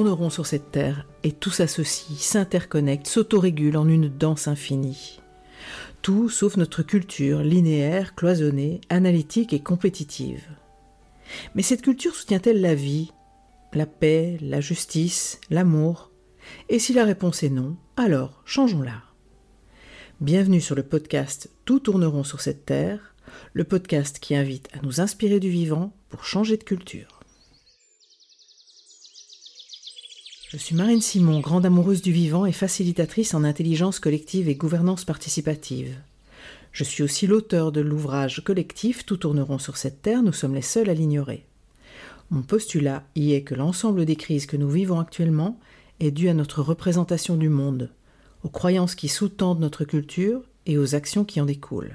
Tourneront sur cette terre et tout s'associe, s'interconnecte, s'autorégule en une danse infinie. Tout sauf notre culture linéaire, cloisonnée, analytique et compétitive. Mais cette culture soutient-elle la vie, la paix, la justice, l'amour? Et si la réponse est non, alors changeons-la. Bienvenue sur le podcast Tout tourneront sur cette terre, le podcast qui invite à nous inspirer du vivant pour changer de culture. Je suis Marine Simon, grande amoureuse du vivant et facilitatrice en intelligence collective et gouvernance participative. Je suis aussi l'auteur de l'ouvrage collectif Tout tourneront sur cette terre, nous sommes les seuls à l'ignorer. Mon postulat y est que l'ensemble des crises que nous vivons actuellement est dû à notre représentation du monde, aux croyances qui sous-tendent notre culture et aux actions qui en découlent.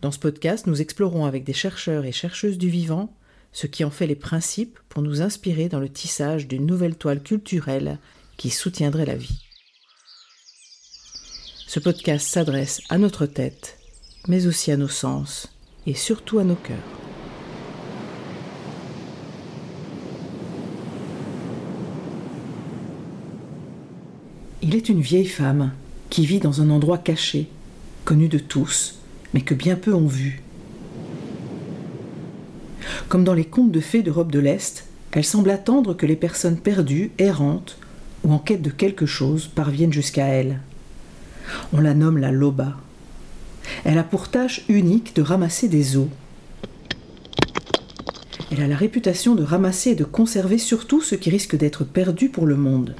Dans ce podcast, nous explorons avec des chercheurs et chercheuses du vivant ce qui en fait les principes pour nous inspirer dans le tissage d'une nouvelle toile culturelle qui soutiendrait la vie. Ce podcast s'adresse à notre tête, mais aussi à nos sens et surtout à nos cœurs. Il est une vieille femme qui vit dans un endroit caché, connu de tous, mais que bien peu ont vu. Comme dans les contes de fées d'Europe de l'Est, elle semble attendre que les personnes perdues, errantes ou en quête de quelque chose parviennent jusqu'à elle. On la nomme la loba. Elle a pour tâche unique de ramasser des os. Elle a la réputation de ramasser et de conserver surtout ce qui risque d'être perdu pour le monde.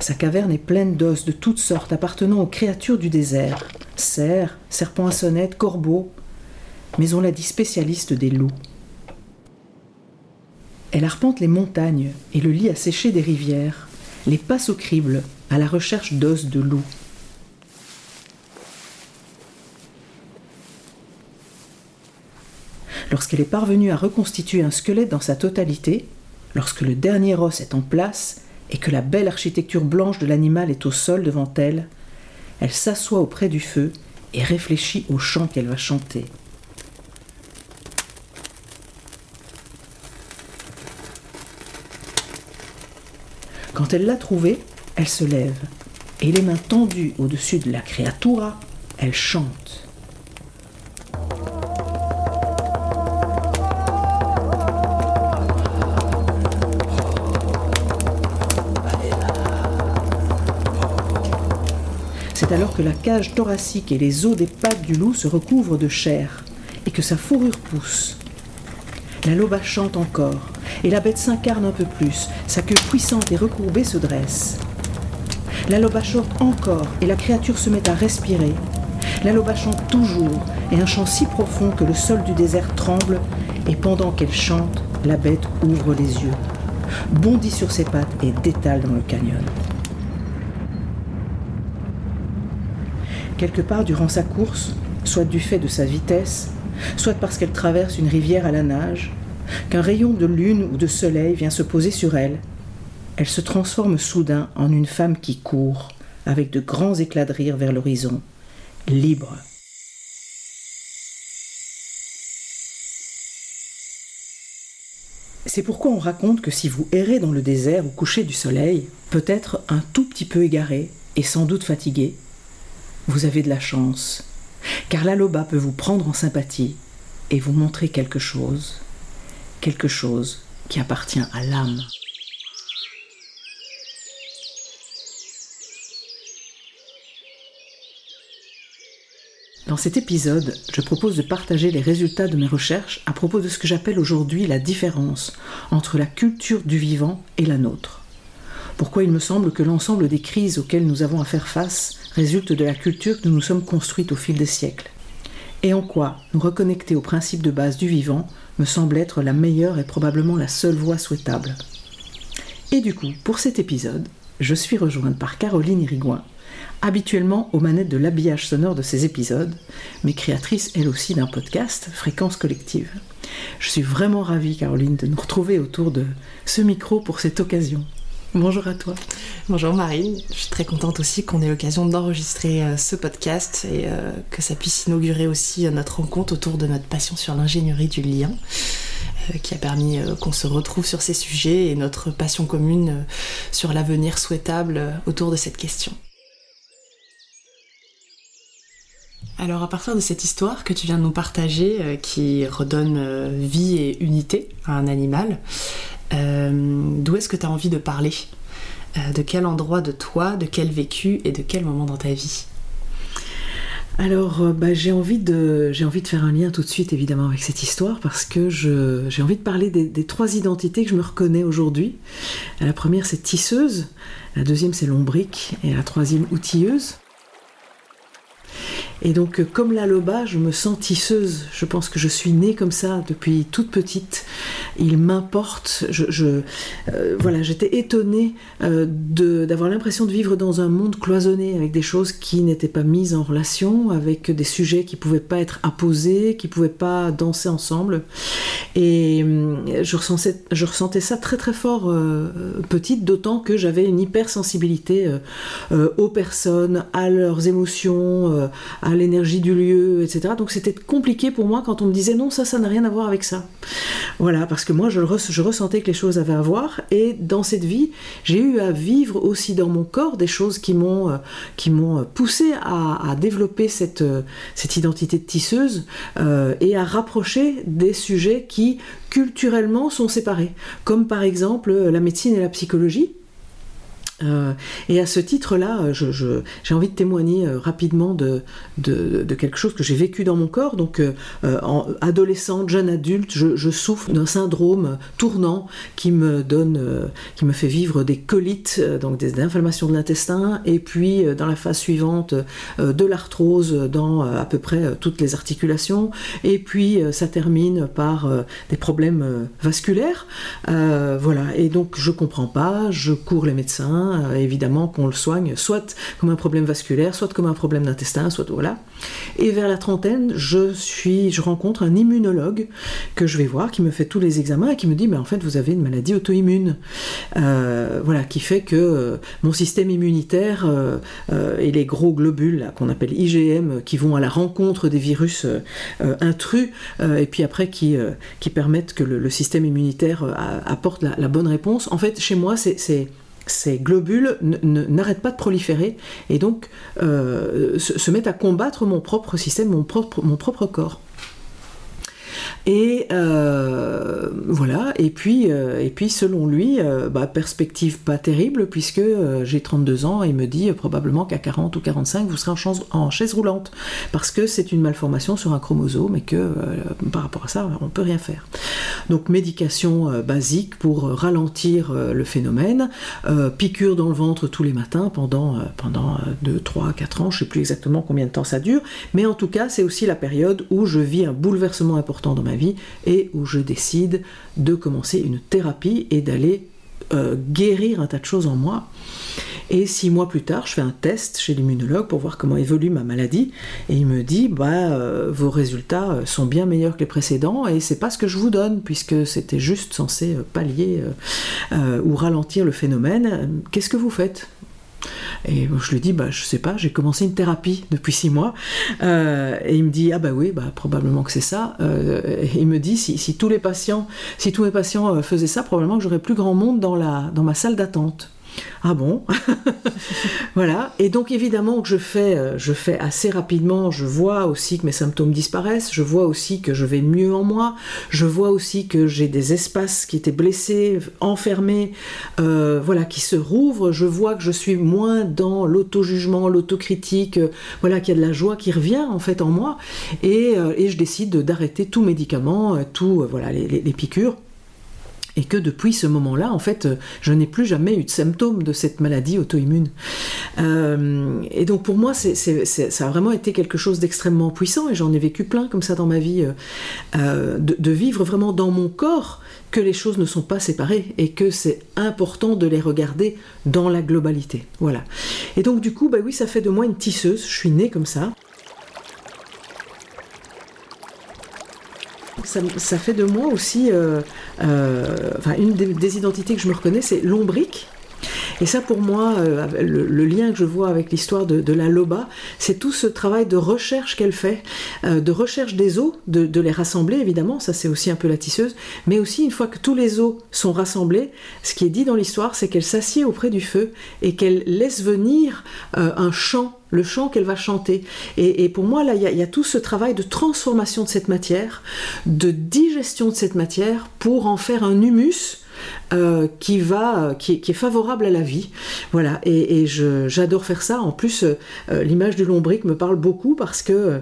Sa caverne est pleine d'os de toutes sortes appartenant aux créatures du désert cerfs, serpents à sonnette, corbeaux, mais on l'a dit spécialiste des loups. Elle arpente les montagnes et le lit à sécher des rivières, les passe au crible à la recherche d'os de loups. Lorsqu'elle est parvenue à reconstituer un squelette dans sa totalité, lorsque le dernier os est en place, et que la belle architecture blanche de l'animal est au sol devant elle, elle s'assoit auprès du feu et réfléchit au chant qu'elle va chanter. Quand elle l'a trouvé, elle se lève et les mains tendues au-dessus de la créatura, elle chante. C'est alors que la cage thoracique et les os des pattes du loup se recouvrent de chair et que sa fourrure pousse. La loba chante encore et la bête s'incarne un peu plus, sa queue puissante et recourbée se dresse. La chante encore et la créature se met à respirer. La chante toujours et un chant si profond que le sol du désert tremble et pendant qu'elle chante, la bête ouvre les yeux, bondit sur ses pattes et détale dans le canyon. quelque part durant sa course, soit du fait de sa vitesse, soit parce qu'elle traverse une rivière à la nage, qu'un rayon de lune ou de soleil vient se poser sur elle, elle se transforme soudain en une femme qui court, avec de grands éclats de rire vers l'horizon, libre. C'est pourquoi on raconte que si vous errez dans le désert au coucher du soleil, peut-être un tout petit peu égaré et sans doute fatigué, vous avez de la chance, car la loba peut vous prendre en sympathie et vous montrer quelque chose, quelque chose qui appartient à l'âme. Dans cet épisode, je propose de partager les résultats de mes recherches à propos de ce que j'appelle aujourd'hui la différence entre la culture du vivant et la nôtre. Pourquoi il me semble que l'ensemble des crises auxquelles nous avons à faire face résulte de la culture que nous nous sommes construites au fil des siècles. Et en quoi nous reconnecter aux principes de base du vivant me semble être la meilleure et probablement la seule voie souhaitable. Et du coup, pour cet épisode, je suis rejointe par Caroline Irigouin, habituellement aux manettes de l'habillage sonore de ces épisodes, mais créatrice elle aussi d'un podcast, Fréquence Collective. Je suis vraiment ravie, Caroline, de nous retrouver autour de ce micro pour cette occasion. Bonjour à toi. Bonjour Marine, je suis très contente aussi qu'on ait l'occasion d'enregistrer euh, ce podcast et euh, que ça puisse inaugurer aussi euh, notre rencontre autour de notre passion sur l'ingénierie du lien. qui a permis qu'on se retrouve sur ces sujets et notre passion commune sur l'avenir souhaitable autour de cette question. Alors à partir de cette histoire que tu viens de nous partager, qui redonne vie et unité à un animal, d'où est-ce que tu as envie de parler De quel endroit de toi, de quel vécu et de quel moment dans ta vie alors, euh, bah, j'ai envie de faire un lien tout de suite, évidemment, avec cette histoire, parce que j'ai envie de parler des, trois identités que je me reconnais aujourd'hui. La première, c'est tisseuse, la deuxième, c'est lombrique, et la troisième, outilleuse. Et donc, euh, comme la loba, je me sens tisseuse. Je pense que je suis née comme ça depuis toute petite. Il m'importe. Euh, voilà, j'étais étonnée euh, d'avoir l'impression de vivre dans un monde cloisonné avec des choses qui n'étaient pas mises en relation, avec des sujets qui pouvaient pas être apposés, qui pouvaient pas danser ensemble. Et je ressentais ça très très fort petite, d'autant que j'avais une hypersensibilité aux personnes, à leurs émotions, à l'énergie du lieu, etc. Donc c'était compliqué pour moi quand on me disait non, ça, ça n'a rien à voir avec ça. Voilà, parce que moi, je, ressentais que les choses avaient à voir, et dans cette vie, j'ai eu à vivre aussi dans mon corps des choses qui m'ont euh, poussé à, développer cette, euh, cette identité de tisseuse euh, et à rapprocher des sujets qui culturellement sont séparés, comme par exemple la médecine et la psychologie euh, et à ce titre-là, euh, j'ai envie de témoigner euh, rapidement de, quelque chose que j'ai vécu dans mon corps. Donc, en adolescente, jeune adulte, je, souffre d'un syndrome tournant qui me donne, qui me fait vivre des colites, donc des, inflammations de l'intestin, et puis dans la phase suivante, de l'arthrose dans à peu près toutes les articulations, et puis ça termine par des problèmes vasculaires. voilà. Et donc, je comprends pas, je cours les médecins euh, évidemment qu'on le soigne soit comme un problème vasculaire, soit comme un problème d'intestin, soit voilà. Et vers la trentaine, je suis, je rencontre un immunologue que je vais voir, qui me fait tous les examens et qui me dit, mais en fait, vous avez une maladie auto-immune, euh, voilà, qui fait que euh, mon système immunitaire et les gros globules qu'on appelle IgM, qui vont à la rencontre des virus intrus, et puis après qui, permettent que le, système immunitaire apporte la bonne réponse. En fait, chez moi, c'est ces globules n'arrêtent pas de proliférer et donc euh, se, mettent à combattre mon propre système, mon propre, mon propre corps. Et euh, voilà, et puis, euh, et puis selon lui, euh, bah, perspective pas terrible, puisque j'ai 32 ans et il me dit probablement qu'à 40 ou 45, vous serez en, chaise roulante, parce que c'est une malformation sur un chromosome et que par rapport à ça, on peut rien faire. Donc médication basique pour ralentir le phénomène, piqûre dans le ventre tous les matins pendant, pendant 2, 3, 4 ans, je sais plus exactement combien de temps ça dure, mais en tout cas, c'est aussi la période où je vis un bouleversement important dans ma vie et où je décide de commencer une thérapie et d'aller euh, guérir un tas de choses en moi. Et six mois plus tard, je fais un test chez l'immunologue pour voir comment évolue ma maladie. Et il me dit bah, euh, Vos résultats euh, sont bien meilleurs que les précédents et c'est pas ce que je vous donne, puisque c'était juste censé pallier ou ralentir le phénomène. Qu'est-ce que vous faites? Et je lui dis, bah, je sais pas, j'ai commencé une thérapie depuis six mois. Euh, et il me dit, ah bah oui, bah, probablement que c'est ça. Euh, il me dit, si, tous les patients, si tous mes patients euh, faisaient ça, probablement que j'aurais plus grand monde dans, la, dans ma salle d'attente. Ah bon Voilà. Et donc évidemment que je fais, euh, je fais assez rapidement, je vois aussi que mes symptômes disparaissent, je vois aussi que je vais mieux en moi, je vois aussi que j'ai des espaces qui étaient blessés, enfermés, euh, voilà, qui se rouvrent, je vois que je suis moins dans l'auto-jugement, l'autocritique, euh, voilà, qu'il y a de la joie qui revient en fait en moi, et, je décide d'arrêter tout médicament, tout, voilà, les piqûres et que depuis ce moment-là, en fait, je n'ai plus jamais eu de symptômes de cette maladie auto-immune. Euh, et donc pour moi, ça a vraiment été quelque chose d'extrêmement puissant, et j'en ai vécu plein comme ça dans ma vie, euh, euh, de, vivre vraiment dans mon corps que les choses ne sont pas séparées et que c'est important de les regarder dans la globalité. Voilà. Et donc du coup, bah oui, ça fait de moi une tisseuse, je suis née comme ça. ça, fait de moi aussi, euh, euh, enfin, une des, identités que je me reconnais, c'est lombrique. Et ça, pour moi, euh, le, lien que je vois avec l'histoire de, la Loba, c'est tout ce travail de recherche qu'elle fait, euh, de recherche des os, de, les rassembler, évidemment, ça c'est aussi un peu la tisseuse, mais aussi une fois que tous les os sont rassemblés, ce qui est dit dans l'histoire, c'est qu'elle s'assied auprès du feu et qu'elle laisse venir un chant le chant qu'elle va chanter. Et, pour moi, là, il y, a tout ce travail de transformation de cette matière, de digestion de cette matière pour en faire un humus. Euh, qui est favorable à la vie, voilà. Et, j'adore faire ça. En plus, euh, l'image du lombric me parle beaucoup parce que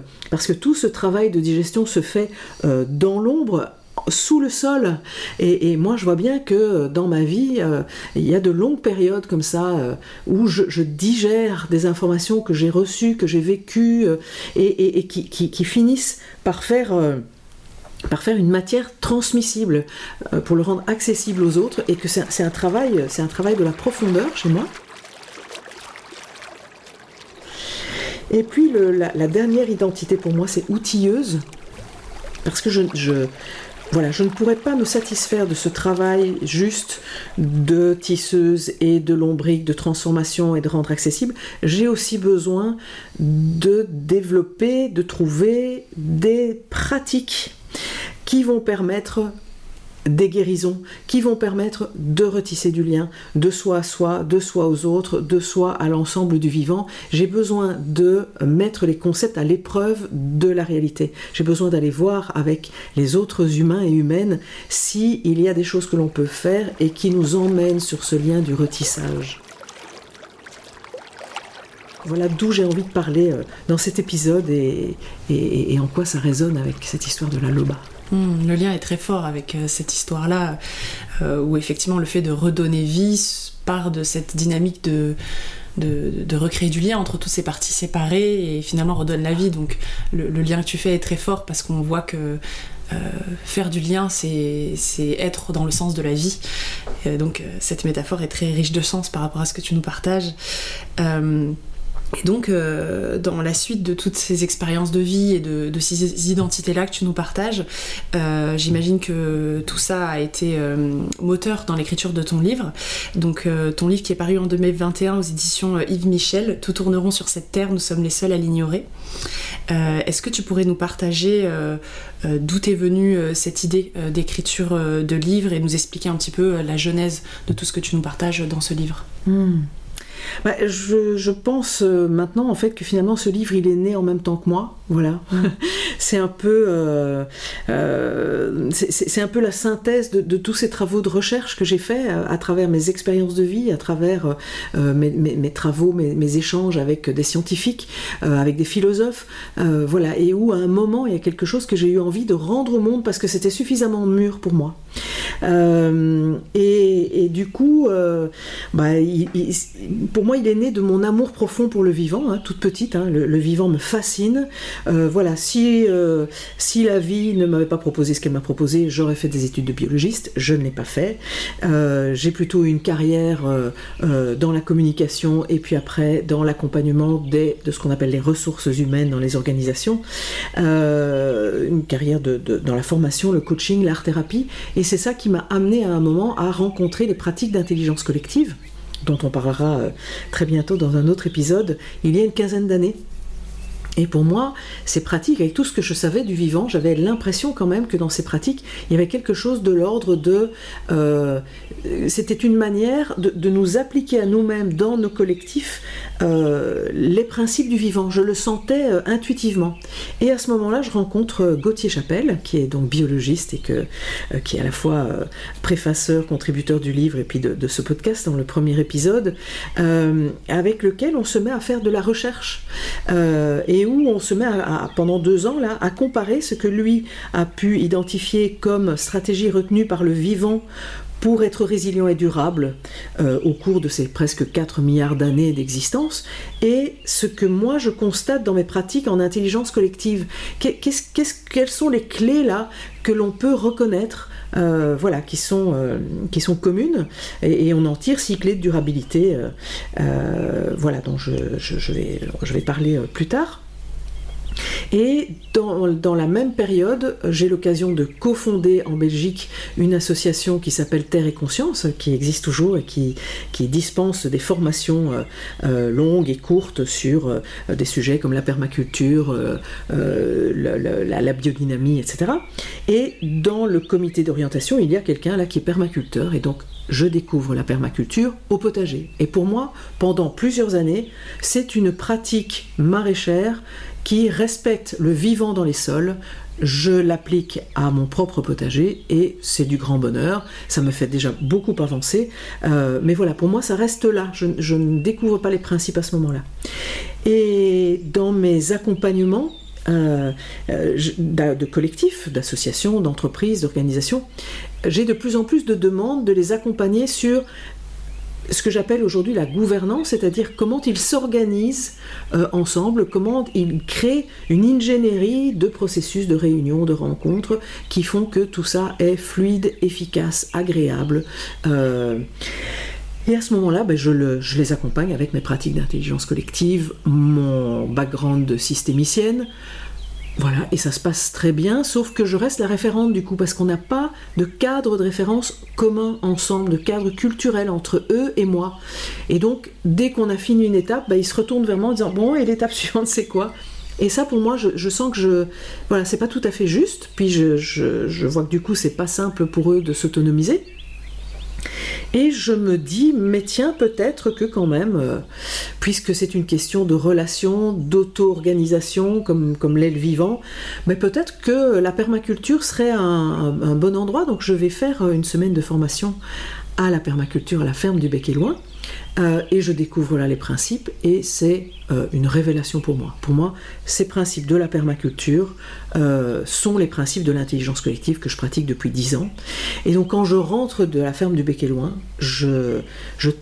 tout ce travail de digestion se fait euh, dans l'ombre sous le sol. Et, moi, je vois bien que dans ma vie, il y a de longues périodes comme ça où je, digère des informations que j'ai reçues, que j'ai vécues, et, qui, finissent par faire par faire une matière transmissible pour le rendre accessible aux autres et que c'est un travail c'est un travail de la profondeur chez moi et puis la, dernière identité pour moi c'est outilleuse parce que je, voilà, je ne pourrais pas me satisfaire de ce travail juste de tisseuse et de lombrique, de transformation et de rendre accessible. J'ai aussi besoin de développer, de trouver des pratiques qui vont permettre des guérisons qui vont permettre de retisser du lien de soi à soi, de soi aux autres, de soi à l'ensemble du vivant. J'ai besoin de mettre les concepts à l'épreuve de la réalité. J'ai besoin d'aller voir avec les autres humains et humaines s'il y a des choses que l'on peut faire et qui nous emmènent sur ce lien du retissage. Voilà d'où j'ai envie de parler euh, dans cet épisode et, et en quoi ça résonne avec cette histoire de la loba. Hmm, le lien est très fort avec euh, cette histoire-là, euh, où effectivement le fait de redonner vie part de cette dynamique de, recréer du lien entre toutes ces parties séparées et finalement redonne la vie. Donc le, lien que tu fais est très fort parce qu'on voit que euh, faire du lien, c'est être dans le sens de la vie. donc cette métaphore est très riche de sens par rapport à ce que tu nous partages. Et donc, euh, dans la suite de toutes ces expériences de vie et de, ces identités-là que tu nous partages, euh, j'imagine que tout ça a été euh, moteur dans l'écriture de ton livre. Donc, ton livre qui est paru en 2021 aux éditions Yves Michel, Tout tourneront sur cette terre, nous sommes les seuls à l'ignorer. Est-ce que tu pourrais nous partager d'où est venue cette idée d'écriture de livre et nous expliquer un petit peu la genèse de tout ce que tu nous partages dans ce livre? Hmm. Bah, je, pense euh, maintenant en fait que finalement ce livre il est né en même temps que moi. Voilà. c'est un peu, euh, euh, c'est un peu la synthèse de, tous ces travaux de recherche que j'ai fait à, travers mes expériences de vie, à travers mes, travaux, mes, échanges avec des scientifiques, avec des philosophes. voilà. Et où à un moment il y a quelque chose que j'ai eu envie de rendre au monde parce que c'était suffisamment mûr pour moi. Et, du coup, bah, il, pour moi, il est né de mon amour profond pour le vivant, hein, toute petite. Hein, le, vivant me fascine. Euh, voilà, si, euh, si la vie ne m'avait pas proposé ce qu'elle m'a proposé, j'aurais fait des études de biologiste. Je ne l'ai pas fait. Euh, j'ai plutôt une carrière dans la communication et puis après dans l'accompagnement de ce qu'on appelle les ressources humaines dans les organisations. une carrière dans la formation, le coaching, l'art-thérapie. Et c'est ça qui m'a amené à un moment à rencontrer les pratiques d'intelligence collective dont on parlera euh, très bientôt dans un autre épisode, il y a une quinzaine d'années. Et pour moi, ces pratiques, avec tout ce que je savais du vivant, j'avais l'impression quand même que dans ces pratiques, il y avait quelque chose de l'ordre de... Euh, c'était une manière de, nous appliquer à nous-mêmes, dans nos collectifs, euh, les principes du vivant. Je le sentais euh, intuitivement. Et à ce moment-là, je rencontre Gauthier Chapelle, qui est donc biologiste et qui est à la fois préfaceur, contributeur du livre et puis de, ce podcast dans le premier épisode, avec lequel on se met à faire de la recherche. et où on se met pendant deux ans là, à comparer ce que lui a pu identifier comme stratégie retenue par le vivant pour être résilient et durable euh, au cours de ces presque 4 milliards d'années d'existence, et ce que moi je constate dans mes pratiques en intelligence collective. quelles sont les clés là que l'on peut reconnaître euh, voilà, qui sont, euh, qui sont communes et, on en tire six clés de durabilité, voilà, dont je, vais, je vais parler plus tard. Et dans, la même période, j'ai l'occasion de cofonder en Belgique une association qui s'appelle Terre et Conscience, qui existe toujours et qui, dispense des formations euh, euh, longues et courtes sur euh, des sujets comme la permaculture, la, la, biodynamie, etc. Et dans le comité d'orientation, il y a quelqu'un là qui est permaculteur et donc je découvre la permaculture au potager. Et pour moi, pendant plusieurs années, c'est une pratique maraîchère qui respecte le vivant dans les sols. Je l'applique à mon propre potager et c'est du grand bonheur. Ça me fait déjà beaucoup avancer. Euh, mais voilà, pour moi, ça reste là. Je, ne découvre pas les principes à ce moment-là. Et dans mes accompagnements, euh, de collectifs, d'associations, d'entreprises, d'organisations, j'ai de plus en plus de demandes de les accompagner sur ce que j'appelle aujourd'hui la gouvernance, c'est-à-dire comment ils s'organisent euh, ensemble, comment ils créent une ingénierie de processus de réunion, de rencontres, qui font que tout ça est fluide, efficace, agréable. Euh, et à ce moment-là, ben, je, les accompagne avec mes pratiques d'intelligence collective, mon background de systémicienne, voilà, et ça se passe très bien, sauf que je reste la référente du coup, parce qu'on n'a pas de cadre de référence commun ensemble, de cadre culturel entre eux et moi. Et donc, dès qu'on a fini une étape, bah, ils se retournent vers moi en disant Bon, et l'étape suivante, c'est quoi? Et ça, pour moi, je, sens que je. Voilà, c'est pas tout à fait juste. Puis je, je vois que du coup, c'est pas simple pour eux de s'autonomiser. Et je me dis, mais tiens, peut-être que quand même, euh, puisque c'est une question de relation, d'auto-organisation, comme, comme l'est le vivant, mais peut-être que la permaculture serait un, bon endroit. Donc je vais faire une semaine de formation à la permaculture à la ferme du Bec et Loin. Euh, et je découvre là les principes et c'est euh, une révélation pour moi. Pour moi, ces principes de la permaculture euh, sont les principes de l'intelligence collective que je pratique depuis dix ans. Et donc quand je rentre de la ferme du Bec Loin, je,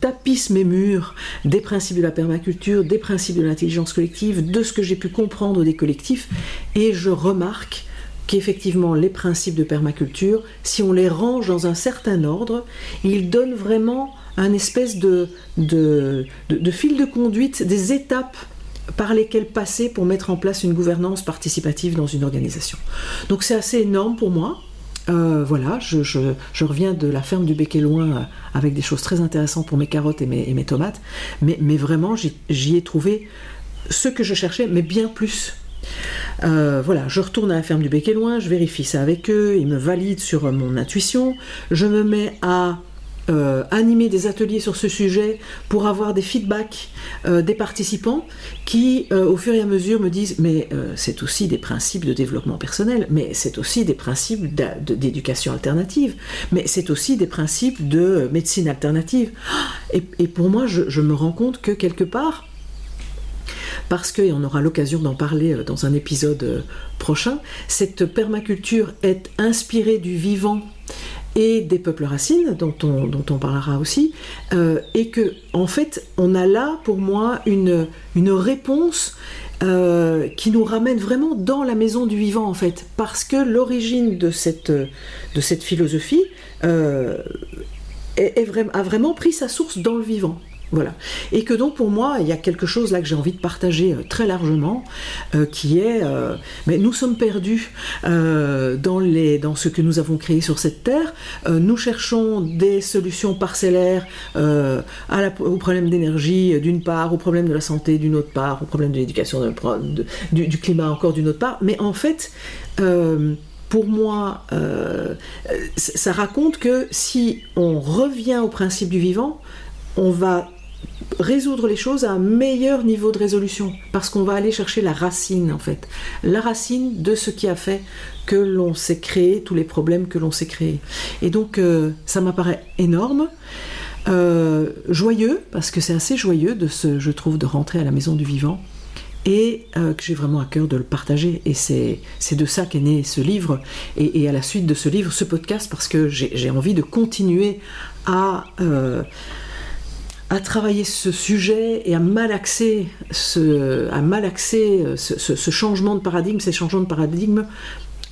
tapisse mes murs des principes de la permaculture, des principes de l'intelligence collective, de ce que j'ai pu comprendre des collectifs et je remarque qu'effectivement les principes de permaculture, si on les range dans un certain ordre, ils donnent vraiment un espèce de, fil de conduite, des étapes par lesquelles passer pour mettre en place une gouvernance participative dans une organisation. Donc c'est assez énorme pour moi. Euh, voilà, je, reviens de la ferme du Bec et Loin euh, avec des choses très intéressantes pour mes carottes et mes, tomates, mais, mais vraiment j'y ai trouvé ce que je cherchais, mais bien plus. Euh, voilà, je retourne à la ferme du Bec et Loin, je vérifie ça avec eux, ils me valident sur mon intuition, je me mets à euh, animer des ateliers sur ce sujet pour avoir des feedbacks euh, des participants qui, euh, au fur et à mesure, me disent mais c'est aussi des principes de développement personnel, mais c'est aussi des principes d'éducation alternative, mais c'est aussi des principes de médecine alternative. Et, pour moi, je, me rends compte que quelque part, parce que, et on aura l'occasion d'en parler dans un épisode prochain, cette permaculture est inspirée du vivant et des peuples racines, dont on, parlera aussi, euh, et que en fait on a là pour moi une, réponse euh, qui nous ramène vraiment dans la maison du vivant en fait, parce que l'origine de cette, philosophie euh, a vraiment pris sa source dans le vivant. Voilà. Et que donc pour moi, il y a quelque chose là que j'ai envie de partager euh, très largement, euh, qui est, euh, mais nous sommes perdus dans, les, dans ce que nous avons créé sur cette terre. nous cherchons des solutions parcellaires au problème d'énergie d'une part, au problème de la santé d'une autre part, au problème de l'éducation du, du, climat encore d'une autre part. Mais en fait, pour moi, ça raconte que si on revient au principe du vivant, on va résoudre les choses à un meilleur niveau de résolution parce qu'on va aller chercher la racine en fait. La racine de ce qui a fait que l'on s'est créé tous les problèmes que l'on s'est créé et donc euh, ça m'apparaît énorme euh, joyeux parce que c'est assez joyeux de ce je trouve de rentrer à la maison du vivant et euh, que j'ai vraiment à cœur de le partager. Et c'est de ça qu'est né ce livre, et, à la suite de ce livre, ce podcast, parce que j'ai envie de continuer à, à travailler ce sujet et à malaxer ce, à malaxer ce, ce, changement de paradigme, ces changements de paradigme,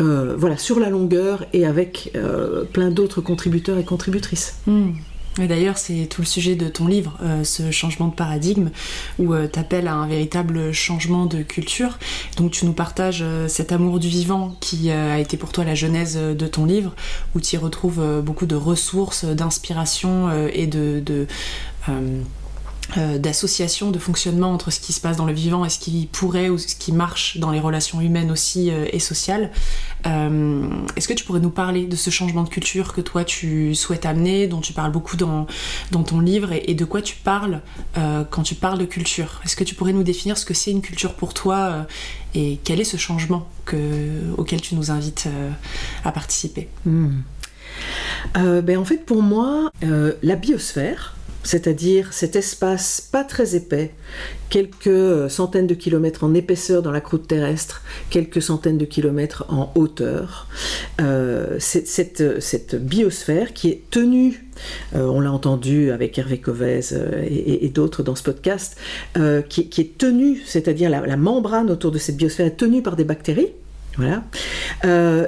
euh, voilà, sur la longueur et avec euh, plein d'autres contributeurs et contributrices. Hmm. D'ailleurs, c'est tout le sujet de ton livre, euh, ce changement de paradigme, où euh, tu appelles à un véritable changement de culture. Donc tu nous partages euh, cet amour du vivant qui a été pour toi la genèse de ton livre, où tu y retrouves beaucoup de ressources, d'inspiration et de, euh, d'association, de fonctionnement entre ce qui se passe dans le vivant et ce qui pourrait ou ce qui marche dans les relations humaines aussi euh, et sociales. Euh, est-ce que tu pourrais nous parler de ce changement de culture que toi tu souhaites amener, dont tu parles beaucoup dans, ton livre et, de quoi tu parles quand tu parles de culture? Est-ce que tu pourrais nous définir ce que c'est une culture pour toi et quel est ce changement que, auquel tu nous invites à participer? Hmm. ben, En fait pour moi, la biosphère, c'est-à-dire cet espace pas très épais, quelques centaines de kilomètres en épaisseur dans la croûte terrestre, quelques centaines de kilomètres en hauteur. Euh, cette, biosphère qui est tenue, euh, on l'a entendu avec Hervé Covez euh, et, d'autres dans ce podcast, qui, est tenue, c'est-à-dire la, membrane autour de cette biosphère est tenue par des bactéries. Voilà.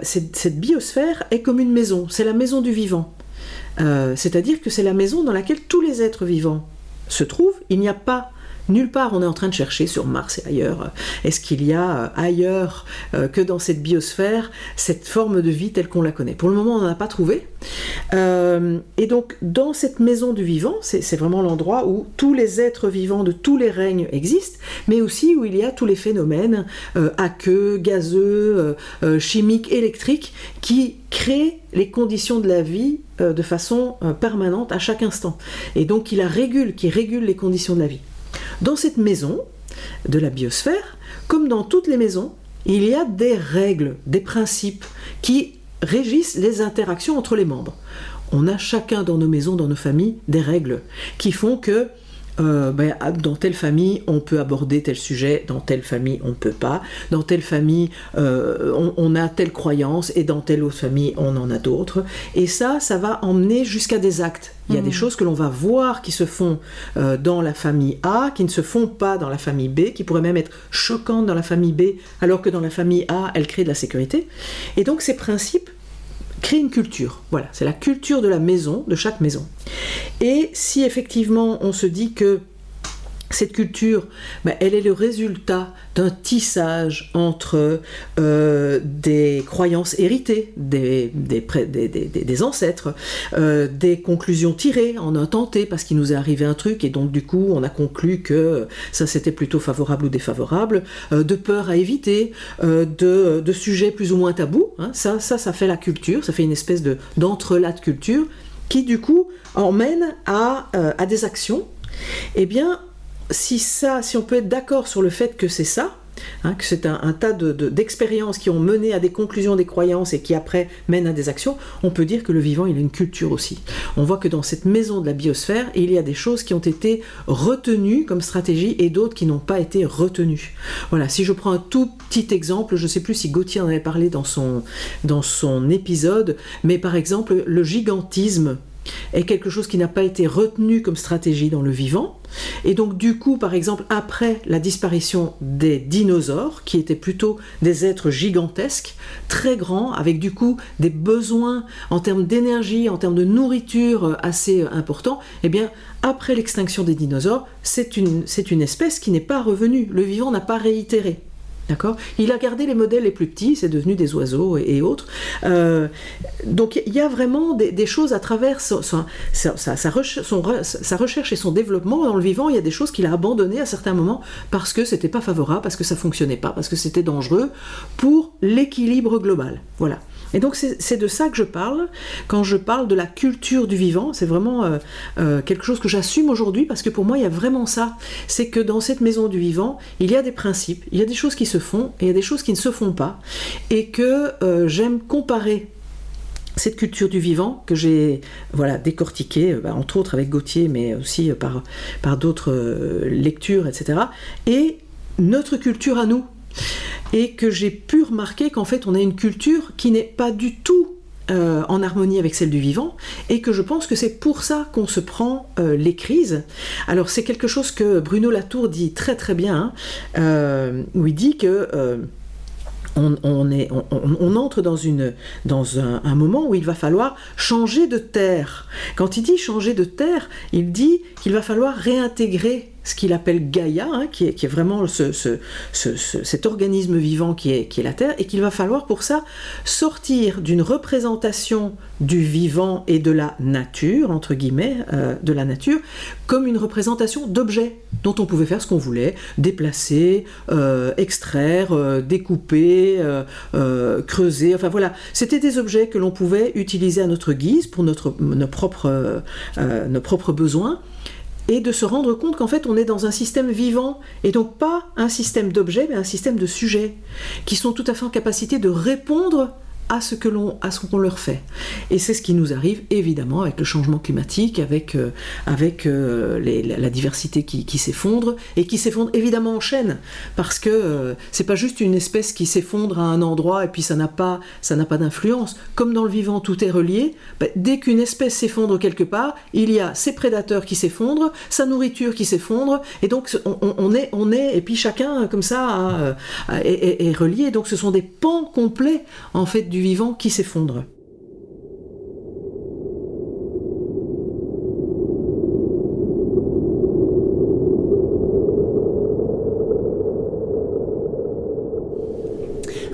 cette biosphère est comme une maison, c'est la maison du vivant. Euh, c'est-à-dire que c'est la maison dans laquelle tous les êtres vivants se trouvent. Il n'y a pas Nulle part on est en train de chercher sur Mars et ailleurs, euh, est-ce qu'il y a euh, ailleurs que dans cette biosphère cette forme de vie telle qu'on la connaît? Pour le moment on n'en a pas trouvé. et donc dans cette maison du vivant, c'est vraiment l'endroit où tous les êtres vivants de tous les règnes existent, mais aussi où il y a tous les phénomènes aqueux, gazeux, chimiques, électriques qui créent les conditions de la vie euh, de façon euh, permanente à chaque instant. Et donc il la régule, qui régule les conditions de la vie. Dans cette maison de la biosphère, comme dans toutes les maisons, il y a des règles, des principes qui régissent les interactions entre les membres. On a chacun dans nos maisons, dans nos familles, des règles qui font que euh, ben, dans telle famille on peut aborder tel sujet, dans telle famille on ne peut pas, dans telle famille euh, on, a telle croyance et dans telle autre famille on en a d'autres. Et ça, ça va emmener jusqu'à des actes. Il y a des mm. choses que l'on va voir qui se font euh, dans la famille A, qui ne se font pas dans la famille B, qui pourraient même être choquantes dans la famille B, alors que dans la famille A, elles créent de la sécurité. Et donc ces principes créer une culture. Voilà, c'est la culture de la maison, de chaque maison. Et si effectivement on se dit que cette culture, ben, elle est le résultat d'un tissage entre euh, des croyances héritées des, ancêtres, euh, des conclusions tirées en un tenté parce qu'il nous est arrivé un truc et donc du coup on a conclu que ça c'était plutôt favorable ou défavorable, euh, de peur à éviter, de, sujets plus ou moins tabous. Hein. ça, ça, ça fait la culture, ça fait une espèce de d'entrelac de culture qui du coup emmène à, à des actions. Eh bien, si ça, si on peut être d'accord sur le fait que c'est ça, hein, que c'est un, tas d'expériences qui ont mené à des conclusions, des croyances et qui après mènent à des actions, on peut dire que le vivant, il a une culture aussi. On voit que dans cette maison de la biosphère, il y a des choses qui ont été retenues comme stratégie et d'autres qui n'ont pas été retenues. Voilà, si je prends un tout petit exemple, je ne sais plus si Gauthier en avait parlé dans son, dans son épisode, mais par exemple, le gigantisme est quelque chose qui n'a pas été retenu comme stratégie dans le vivant. Et donc du coup, par exemple, après la disparition des dinosaures, qui étaient plutôt des êtres gigantesques, très grands, avec du coup des besoins en termes d'énergie, en termes de nourriture euh, assez euh, importants, eh bien, après l'extinction des dinosaures, c'est une, une espèce qui n'est pas revenue. Le vivant n'a pas réitéré. Il a gardé les modèles les plus petits, c'est devenu des oiseaux et, autres. Euh, donc il y a vraiment des, choses à travers sa, recherche et son développement dans le vivant. Il y a des choses qu'il a abandonnées à certains moments parce que c'était pas favorable, parce que ça fonctionnait pas, parce que c'était dangereux pour l'équilibre global. Voilà. Et donc c'est de ça que je parle quand je parle de la culture du vivant. C'est vraiment euh, euh, quelque chose que j'assume aujourd'hui parce que pour moi il y a vraiment ça. C'est que dans cette maison du vivant, il y a des principes, il y a des choses qui se font et il y a des choses qui ne se font pas. Et que euh, j'aime comparer cette culture du vivant que j'ai voilà décortiquée, bah, entre autres avec Gauthier, mais aussi par, par d'autres lectures, etc. Et notre culture à nous, et que j'ai pu remarquer qu'en fait on a une culture qui n'est pas du tout euh, en harmonie avec celle du vivant, et que je pense que c'est pour ça qu'on se prend euh, les crises. Alors c'est quelque chose que Bruno Latour dit très très bien, hein, euh, où il dit que on, entre dans un, moment où il va falloir changer de terre. Quand il dit changer de terre, il dit qu'il va falloir réintégrer ce qu'il appelle Gaïa, hein, qui, est, vraiment cet organisme vivant qui est, la Terre, et qu'il va falloir pour ça sortir d'une représentation du vivant et de la nature, entre guillemets, euh, de la nature, comme une représentation d'objets dont on pouvait faire ce qu'on voulait, déplacer, euh, extraire, euh, découper, creuser, enfin voilà, c'était des objets que l'on pouvait utiliser à notre guise pour notre, nos, propres, nos propres besoins et de se rendre compte qu'en fait on est dans un système vivant et donc pas un système d'objets mais un système de sujets qui sont tout à fait en capacité de répondre à ce que l'on à ce qu'on leur fait. Et c'est ce qui nous arrive évidemment avec le changement climatique, avec, euh, avec euh, la, diversité qui, s'effondre et qui s'effondre évidemment en chaîne parce que euh, c'est pas juste une espèce qui s'effondre à un endroit et puis ça n'a pas ça n'a pas d'influence. Comme dans le vivant tout est relié, bah, dès qu'une espèce s'effondre quelque part, il y a ses prédateurs qui s'effondrent, sa nourriture qui s'effondre et donc on, est on est et puis chacun comme ça est, est relié. Donc ce sont des pans complets en fait du qui s'effondre.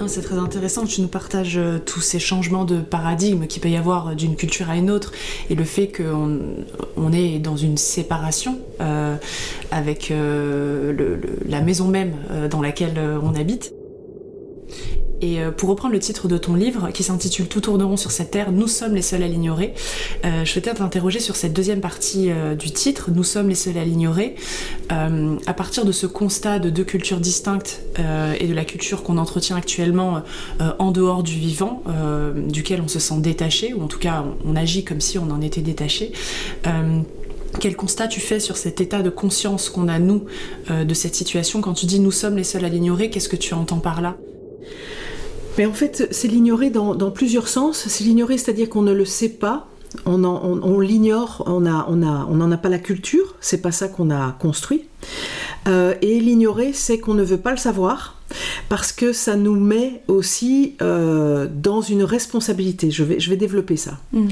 C'est très intéressant tu nous partages euh, tous ces changements de paradigme qu'il peut y avoir d'une culture à une autre et le fait qu'on on est dans une séparation euh, avec euh, la maison même dans laquelle on habite. Et euh, pour reprendre le titre de ton livre, qui s'intitule Tout tourneront sur cette terre, nous sommes les seuls à l'ignorer, euh, je souhaitais t'interroger sur cette deuxième partie euh, du titre, Nous sommes les seuls à l'ignorer. à partir de ce constat de deux cultures distinctes et de la culture qu'on entretient actuellement en dehors du vivant, duquel on se sent détaché, ou en tout cas on, agit comme si on en était détaché, quel constat tu fais sur cet état de conscience qu'on a, nous, de cette situation? Quand tu dis nous sommes les seuls à l'ignorer, qu'est-ce que tu entends par là? Mais en fait, c'est l'ignorer dans, plusieurs sens. C'est l'ignorer, c'est-à-dire qu'on ne le sait pas, on, l'ignore, on n'en a pas la culture, c'est pas ça qu'on a construit. Euh, et l'ignorer, c'est qu'on ne veut pas le savoir, parce que ça nous met aussi euh, dans une responsabilité. Je vais, je vais développer ça. Mm.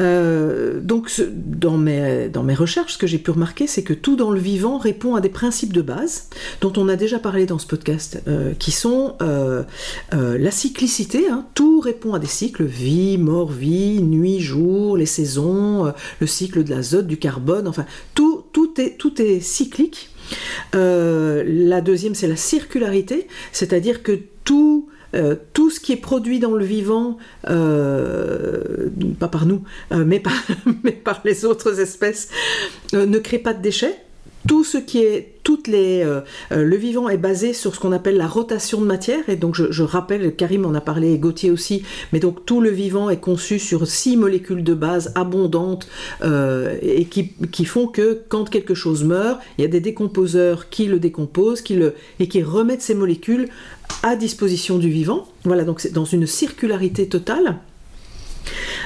Euh, donc, dans mes, dans mes recherches, ce que j'ai pu remarquer, c'est que tout dans le vivant répond à des principes de base dont on a déjà parlé dans ce podcast, euh, qui sont la cyclicité. Hein. tout répond à des cycles vie, mort, vie, nuit, jour, les saisons, le cycle de l'azote, du carbone. Enfin, tout, tout, est, tout est cyclique. Euh, la deuxième, c'est la circularité, c'est-à-dire que tout, euh, ce qui est produit dans le vivant, euh, pas par nous, mais, par, les autres espèces, ne crée pas de déchets tout ce qui est, toutes les, euh, euh, le vivant est basé sur ce qu'on appelle la rotation de matière. Et donc, je, rappelle, Karim en a parlé, et Gauthier aussi, mais donc tout le vivant est conçu sur six molécules de base abondantes euh, et qui, qui, font que quand quelque chose meurt, il y a des décomposeurs qui le décomposent qui le, et qui remettent ces molécules à disposition du vivant. Voilà, donc c'est dans une circularité totale.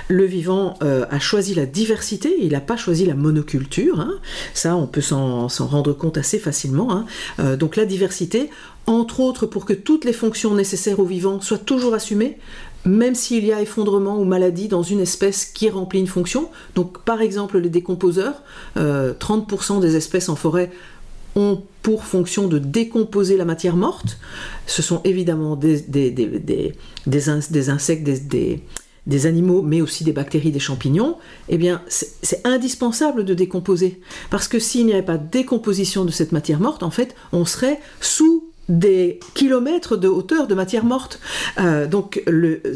Le vivant euh, a choisi la diversité, il n'a pas choisi la monoculture. Hein. Ça, on peut s'en rendre compte assez facilement. Hein. Euh, donc la diversité, entre autres pour que toutes les fonctions nécessaires au vivant soient toujours assumées, même s'il y a effondrement ou maladie dans une espèce qui remplit une fonction. Donc par exemple les décomposeurs, 30% euh, des espèces en forêt ont pour fonction de décomposer la matière morte. Ce sont évidemment des, insectes, des, des animaux, mais aussi des bactéries, des champignons, eh bien, c'est indispensable de décomposer. Parce que s'il n'y avait pas de décomposition de cette matière morte, en fait, on serait sous des kilomètres de hauteur de matière morte. Euh, donc,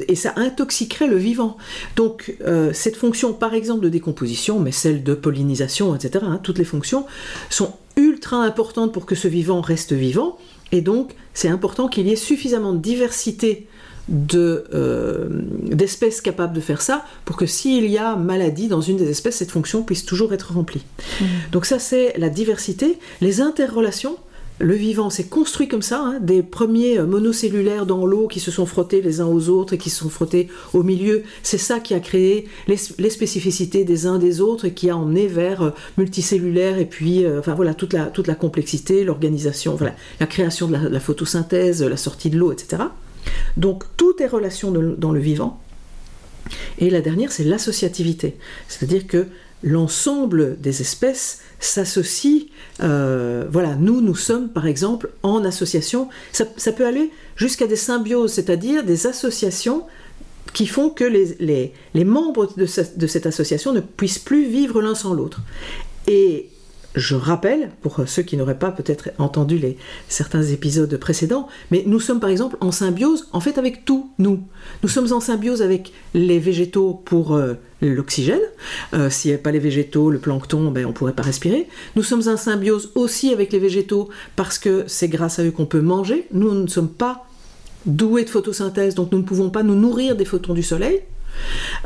et ça intoxiquerait le vivant. Donc, euh, cette fonction, par exemple, de décomposition, mais celle de pollinisation, etc., hein, toutes les fonctions, sont ultra importantes pour que ce vivant reste vivant. Et donc, c'est important qu'il y ait suffisamment de diversité euh, d'espèces capables de faire ça pour que s'il y a maladie dans une des espèces, cette fonction puisse toujours être remplie. Mmh. Donc ça c'est la diversité, les interrelations. Le vivant s'est construit comme ça, hein, des premiers euh, monocellulaires dans l'eau qui se sont frottés les uns aux autres et qui se sont frottés au milieu. C'est ça qui a créé les, spécificités des uns des autres et qui a emmené vers euh, multicellulaire et puis, enfin voilà, toute la, toute la complexité, l'organisation, voilà, la création de la photosynthèse, la sortie de l'eau, etc. Donc tout est relation dans le vivant. Et la dernière, c'est l'associativité. C'est-à-dire que l'ensemble des espèces s'associent. Euh, voilà, nous, nous sommes par exemple en association. Ça, peut aller jusqu'à des symbioses, c'est-à-dire des associations qui font que les, les, membres de, de, cette association ne puissent plus vivre l'un sans l'autre. Et je rappelle, pour ceux qui n'auraient pas peut-être entendu les, certains épisodes précédents, mais nous sommes par exemple en symbiose en fait avec tout, nous. Nous sommes en symbiose avec les végétaux pour euh, l'oxygène. Euh, S'il n'y avait pas les végétaux, le plancton, ben, on ne pourrait pas respirer. Nous sommes en symbiose aussi avec les végétaux parce que c'est grâce à eux qu'on peut manger. Nous ne sommes pas doués de photosynthèse, donc nous ne pouvons pas nous nourrir des photons du soleil.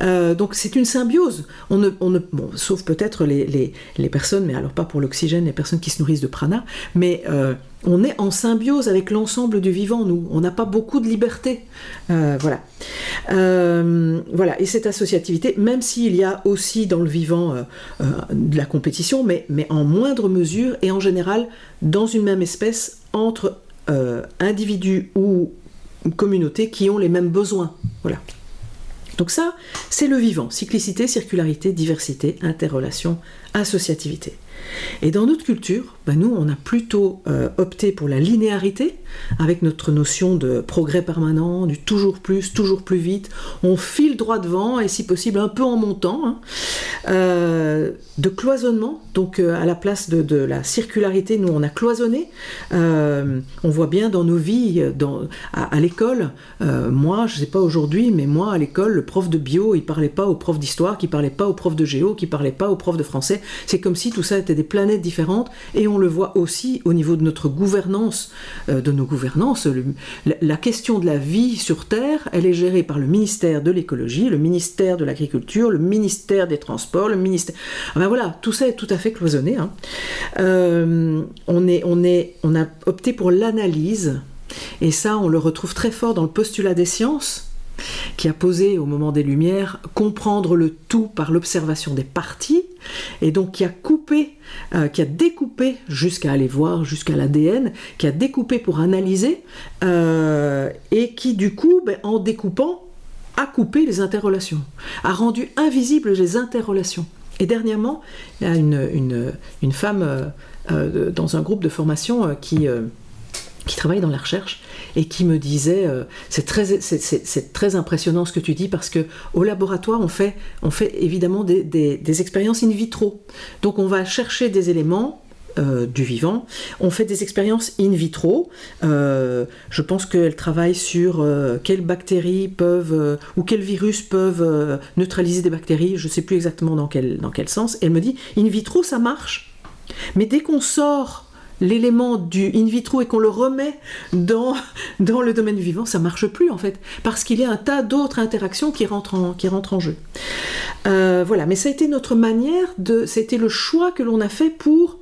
Euh, donc c'est une symbiose. On ne, on sauf peut-être les, les, personnes, mais alors pas pour l'oxygène, les personnes qui se nourrissent de prana, mais euh, on est en symbiose avec l'ensemble du vivant, nous. On n'a pas beaucoup de liberté. Euh, voilà. voilà. Et cette associativité, même s'il y a aussi dans le vivant de la compétition, mais, mais en moindre mesure et en général dans une même espèce entre individus ou communautés qui ont les mêmes besoins. Voilà. Donc ça, c'est le vivant. Cyclicité, circularité, diversité, interrelation, associativité. Et dans notre culture, ben nous, on a plutôt euh, opté pour la linéarité, avec notre notion de progrès permanent, du toujours plus, toujours plus vite. On file droit devant, et si possible un peu en montant. Hein. Euh, de cloisonnement, donc euh, à la place de, la circularité, nous, on a cloisonné. on voit bien dans nos vies, dans, à, l'école, moi, je ne sais pas aujourd'hui, mais moi, à l'école, le prof de bio, il parlait pas au prof d'histoire, qui parlait pas au prof de géo, qui parlait pas au prof de français. C'est comme si tout ça était des planètes différentes et le voit aussi au niveau de notre gouvernance, euh, de nos gouvernances. la, question de la vie sur Terre, elle est gérée par le ministère de l'écologie, le ministère de l'agriculture, le ministère des transports, le ministère. Ah ben voilà, tout ça est tout à fait cloisonné. Hein. Euh, on, est, on, est, on a opté pour l'analyse et ça, on le retrouve très fort dans le postulat des sciences qui a posé au moment des Lumières comprendre le tout par l'observation des parties, et donc qui a coupé, euh, qui a découpé jusqu'à aller voir jusqu'à l'ADN, qui a découpé pour analyser, euh, et qui du coup, ben, en découpant, a coupé les interrelations, a rendu invisibles les interrelations. Et dernièrement, il y a une, femme euh, dans un groupe de formation qui qui travaille dans la recherche et qui me disait euh, c'est très, c'est, très impressionnant ce que tu dis parce que au laboratoire on fait, on fait évidemment des, des, expériences in vitro. Donc on va chercher des éléments euh, du vivant. On fait des expériences in vitro. Euh, je pense qu'elle travaille sur quelles bactéries peuvent ou quels virus peuvent neutraliser des bactéries. Je ne sais plus exactement dans quel, dans quel sens. elle me dit in vitro ça marche. Mais dès qu'on sort l'élément du in vitro et qu'on le remet dans, dans le domaine vivant, ça marche plus en fait, parce qu'il y a un tas d'autres interactions qui rentrent en, jeu. Euh, voilà, mais ça a été notre manière de, c'était le choix que l'on a fait pour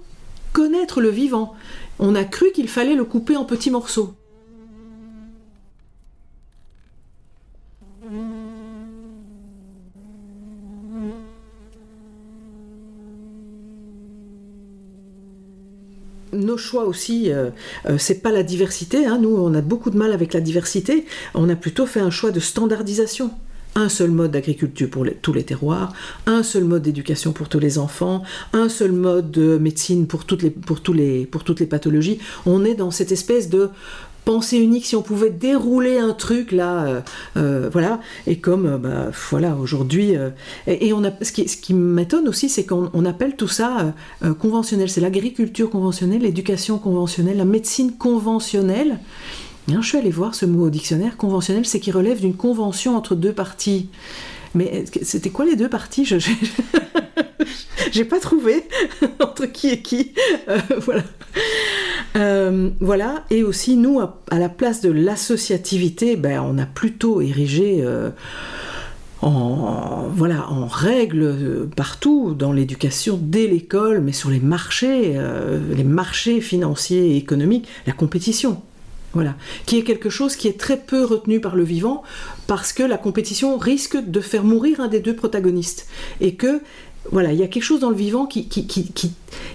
connaître le vivant. On a cru qu'il fallait le couper en petits morceaux. nos choix aussi, euh, euh, c'est pas la diversité. Hein. Nous, on a beaucoup de mal avec la diversité. On a plutôt fait un choix de standardisation. Un seul mode d'agriculture pour tous les terroirs, un seul mode d'éducation pour tous les enfants, un seul mode de médecine pour toutes les, pour tous les, pour toutes les pathologies. On est dans cette espèce de pensée unique, si on pouvait dérouler un truc là, euh, euh, voilà. Et comme, euh, bah, voilà, aujourd'hui, et, on a, ce qui, ce qui m'étonne aussi, c'est qu'on appelle tout ça conventionnel. C'est l'agriculture conventionnelle, l'éducation conventionnelle, la médecine conventionnelle. je suis allée voir ce mot au dictionnaire. Conventionnel, c'est qui relève d'une convention entre deux parties. Mais c'était quoi les deux parties? Je j'ai pas trouvé entre qui et qui. voilà. Euh, voilà, et aussi nous, à, la place de l'associativité, ben, on a plutôt érigé euh, en, voilà, en règle euh, partout, dans l'éducation, dès l'école, mais sur les marchés, les marchés financiers et économiques, la compétition. Voilà, qui est quelque chose qui est très peu retenu par le vivant parce que la compétition risque de faire mourir un des deux protagonistes. Et que voilà, il y a quelque chose dans le vivant qui, qui, qui,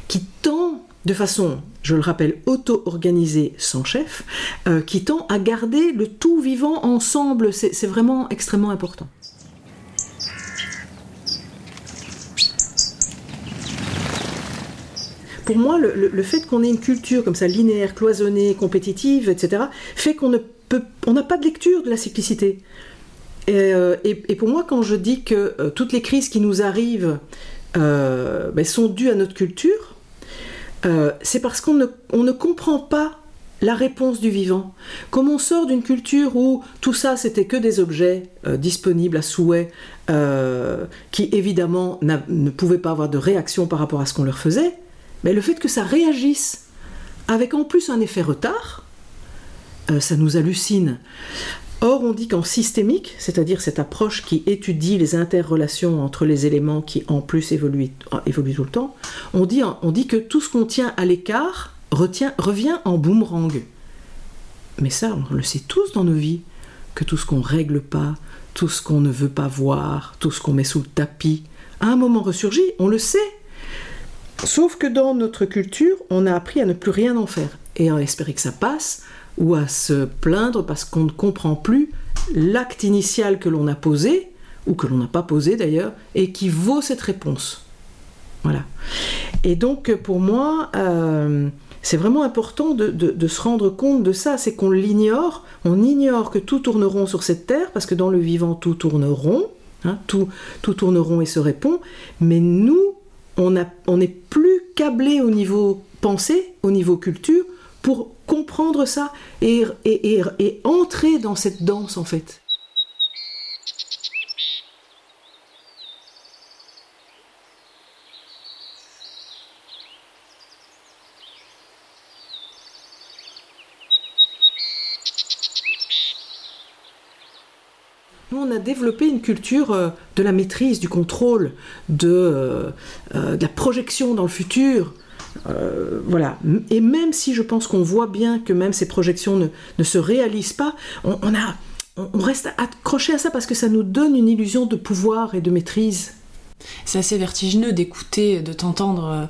qui tend de façon, je le rappelle, auto-organisée sans chef, euh, qui tend à garder le tout vivant ensemble. C'est vraiment extrêmement important. Pour moi, le, fait qu'on ait une culture comme ça linéaire, cloisonnée, compétitive, etc., fait qu'on ne peut, on n'a pas de lecture de la cyclicité. Et, euh, pour moi, quand je dis que euh, toutes les crises qui nous arrivent ben, sont dues à notre culture, euh, c'est parce qu'on ne, comprend pas la réponse du vivant. Comme on sort d'une culture où tout ça c'était que des objets euh, disponibles à souhait, euh, qui évidemment ne pouvaient pas avoir de réaction par rapport à ce qu'on leur faisait, mais le fait que ça réagisse avec en plus un effet retard, ça nous hallucine. Or, on dit qu'en systémique, c'est-à-dire cette approche qui étudie les interrelations entre les éléments qui en plus évoluent, tout le temps, on dit, dit que tout ce qu'on tient à l'écart revient en boomerang. Mais ça, on le sait tous dans nos vies, que tout ce qu'on règle pas, tout ce qu'on ne veut pas voir, tout ce qu'on met sous le tapis, à un moment ressurgit, on le sait. Sauf que dans notre culture, on a appris à ne plus rien en faire et à espérer que ça passe ou à se plaindre parce qu'on ne comprend plus l'acte initial que l'on a posé, ou que l'on n'a pas posé d'ailleurs, et qui vaut cette réponse. Voilà. Et donc pour moi, euh, c'est vraiment important de, se rendre compte de ça, c'est qu'on l'ignore, on ignore que tout tourne rond sur cette terre, parce que dans le vivant tout tourne rond, hein, tout, tout tourne rond et se répond, mais nous, on n'est plus câblé au niveau pensée, au niveau culture, pour comprendre ça et, et, entrer dans cette danse en fait. Nous, on a développé une culture euh, de la maîtrise, du contrôle, de, euh, euh, de la projection dans le futur, euh, voilà. Et même si je pense qu'on voit bien que même ces projections ne, se réalisent pas, on, reste accroché à ça parce que ça nous donne une illusion de pouvoir et de maîtrise. C'est assez vertigineux d'écouter, de t'entendre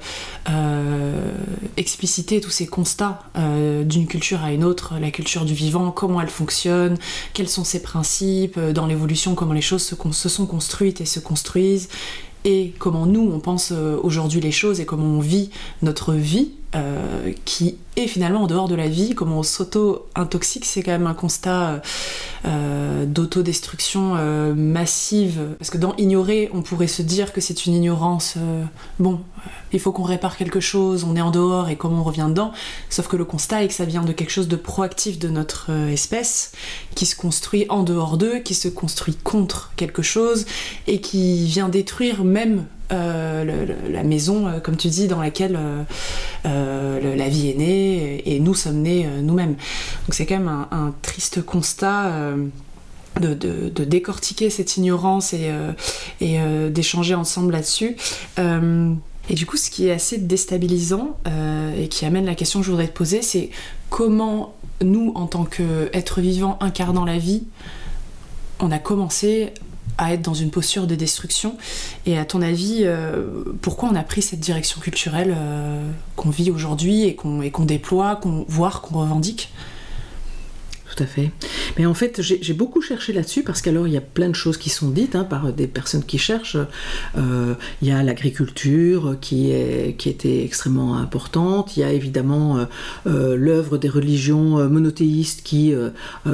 euh, expliciter tous ces constats euh, d'une culture à une autre, la culture du vivant, comment elle fonctionne, quels sont ses principes, dans l'évolution, comment les choses se sont construites et se construisent, et comment nous on pense euh, aujourd'hui les choses et comment on vit notre vie euh, qui est finalement en dehors de la vie, comment on s'auto-intoxique, c'est quand même un constat euh, d'autodestruction massive. Parce que dans ignorer, on pourrait se dire que c'est une ignorance, bon, il faut qu'on répare quelque chose, on est en dehors et comment on revient dedans. Sauf que le constat est que ça vient de quelque chose de proactif de notre espèce, qui se construit en dehors d'eux, qui se construit contre quelque chose et qui vient détruire même euh, la maison, euh, comme tu dis, dans laquelle euh, la vie est née et nous sommes nés nous-mêmes. Donc c'est quand même un, triste constat. De, décortiquer cette ignorance et, et d'échanger ensemble là-dessus. et du coup, ce qui est assez déstabilisant et qui amène la question que je voudrais te poser, c'est comment nous, en tant qu'êtres vivants incarnant la vie, on a commencé à être dans une posture de destruction. Et à ton avis, euh, pourquoi on a pris cette direction culturelle euh, qu'on vit aujourd'hui et qu'on déploie, qu'on voire qu'on revendique? Tout à fait. Mais en fait, j'ai beaucoup cherché là-dessus parce qu'alors il y a plein de choses qui sont dites hein, par des personnes qui cherchent. Euh, il y a l'agriculture qui, était extrêmement importante. Il y a évidemment euh, euh, l'œuvre des religions monothéistes qui,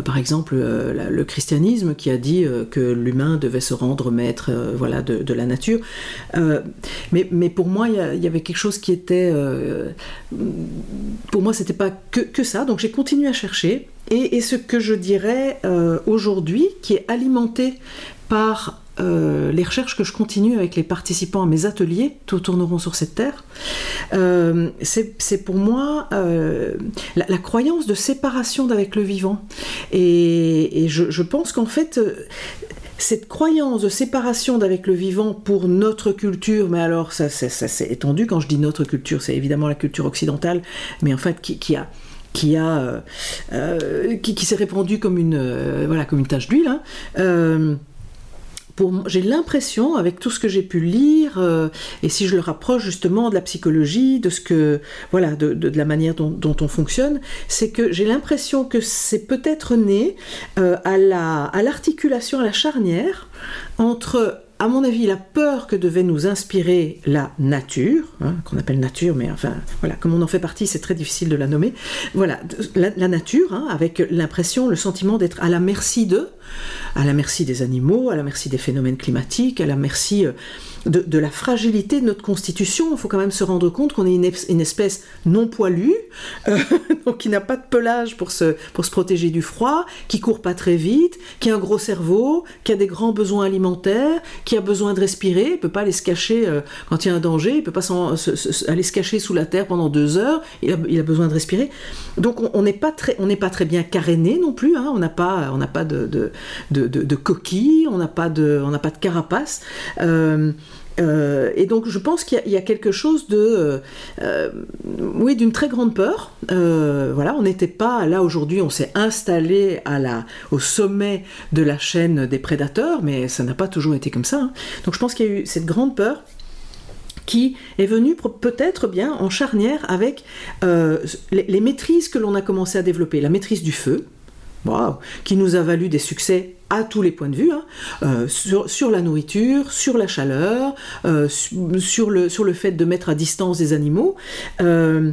par exemple, le christianisme qui a dit que l'humain devait se rendre maître voilà, de, la nature. mais, pour moi, il y, avait quelque chose qui était... pour moi, c'était pas que ça. Donc j'ai continué à chercher. Et, ce que je dirais euh, aujourd'hui, qui est alimenté par euh, les recherches que je continue avec les participants à mes ateliers, tout tourneront sur cette terre, euh, c'est pour moi la, croyance de séparation d'avec le vivant. Et, je, pense qu'en fait, cette croyance de séparation d'avec le vivant pour notre culture, mais alors ça, s'est étendu, quand je dis notre culture, c'est évidemment la culture occidentale, mais en fait qui a qui a euh, euh, qui, s'est répandu comme une euh, voilà comme une tache d'huile. Hein. j'ai l'impression, avec tout ce que j'ai pu lire, et si je le rapproche justement de la psychologie, de ce que, voilà, de, la manière dont, on fonctionne, c'est que j'ai l'impression que c'est peut-être né à l'articulation, à la charnière entre à mon avis, la peur que devait nous inspirer la nature, hein, qu'on appelle nature, mais enfin, voilà, comme on en fait partie, c'est très difficile de la nommer. Voilà, la, nature, hein, avec l'impression, le sentiment d'être à la merci d'eux, à la merci des animaux, à la merci des phénomènes climatiques, à la merci euh, de, la fragilité de notre constitution. Il faut quand même se rendre compte qu'on est une, espèce non poilue, euh, donc qui n'a pas de pelage pour se, pour se protéger du froid, qui court pas très vite, qui a un gros cerveau, qui a des grands besoins alimentaires, qui a besoin de respirer, il peut pas aller se cacher euh, quand il y a un danger, il peut pas aller se cacher sous la terre pendant deux heures, il a, besoin de respirer. Donc on n'est pas, très, pas très bien caréné non plus, hein. on n'a pas, on pas de, de, de, coquille, on n'a pas, de, de carapace. Euh, euh, et donc je pense qu'il y, a quelque chose de, euh, oui, d'une très grande peur. voilà, on n'était pas là aujourd'hui, on s'est installé à la, au sommet de la chaîne des prédateurs, mais ça n'a pas toujours été comme ça. Hein. Donc je pense qu'il y a eu cette grande peur qui est venue peut-être bien en charnière avec les, maîtrises que l'on a commencé à développer, la maîtrise du feu, wow, qui nous a valu des succès à tous les points de vue, hein, euh, sur, la nourriture, sur la chaleur, euh, sur, le, sur le fait de mettre à distance des animaux. Euh,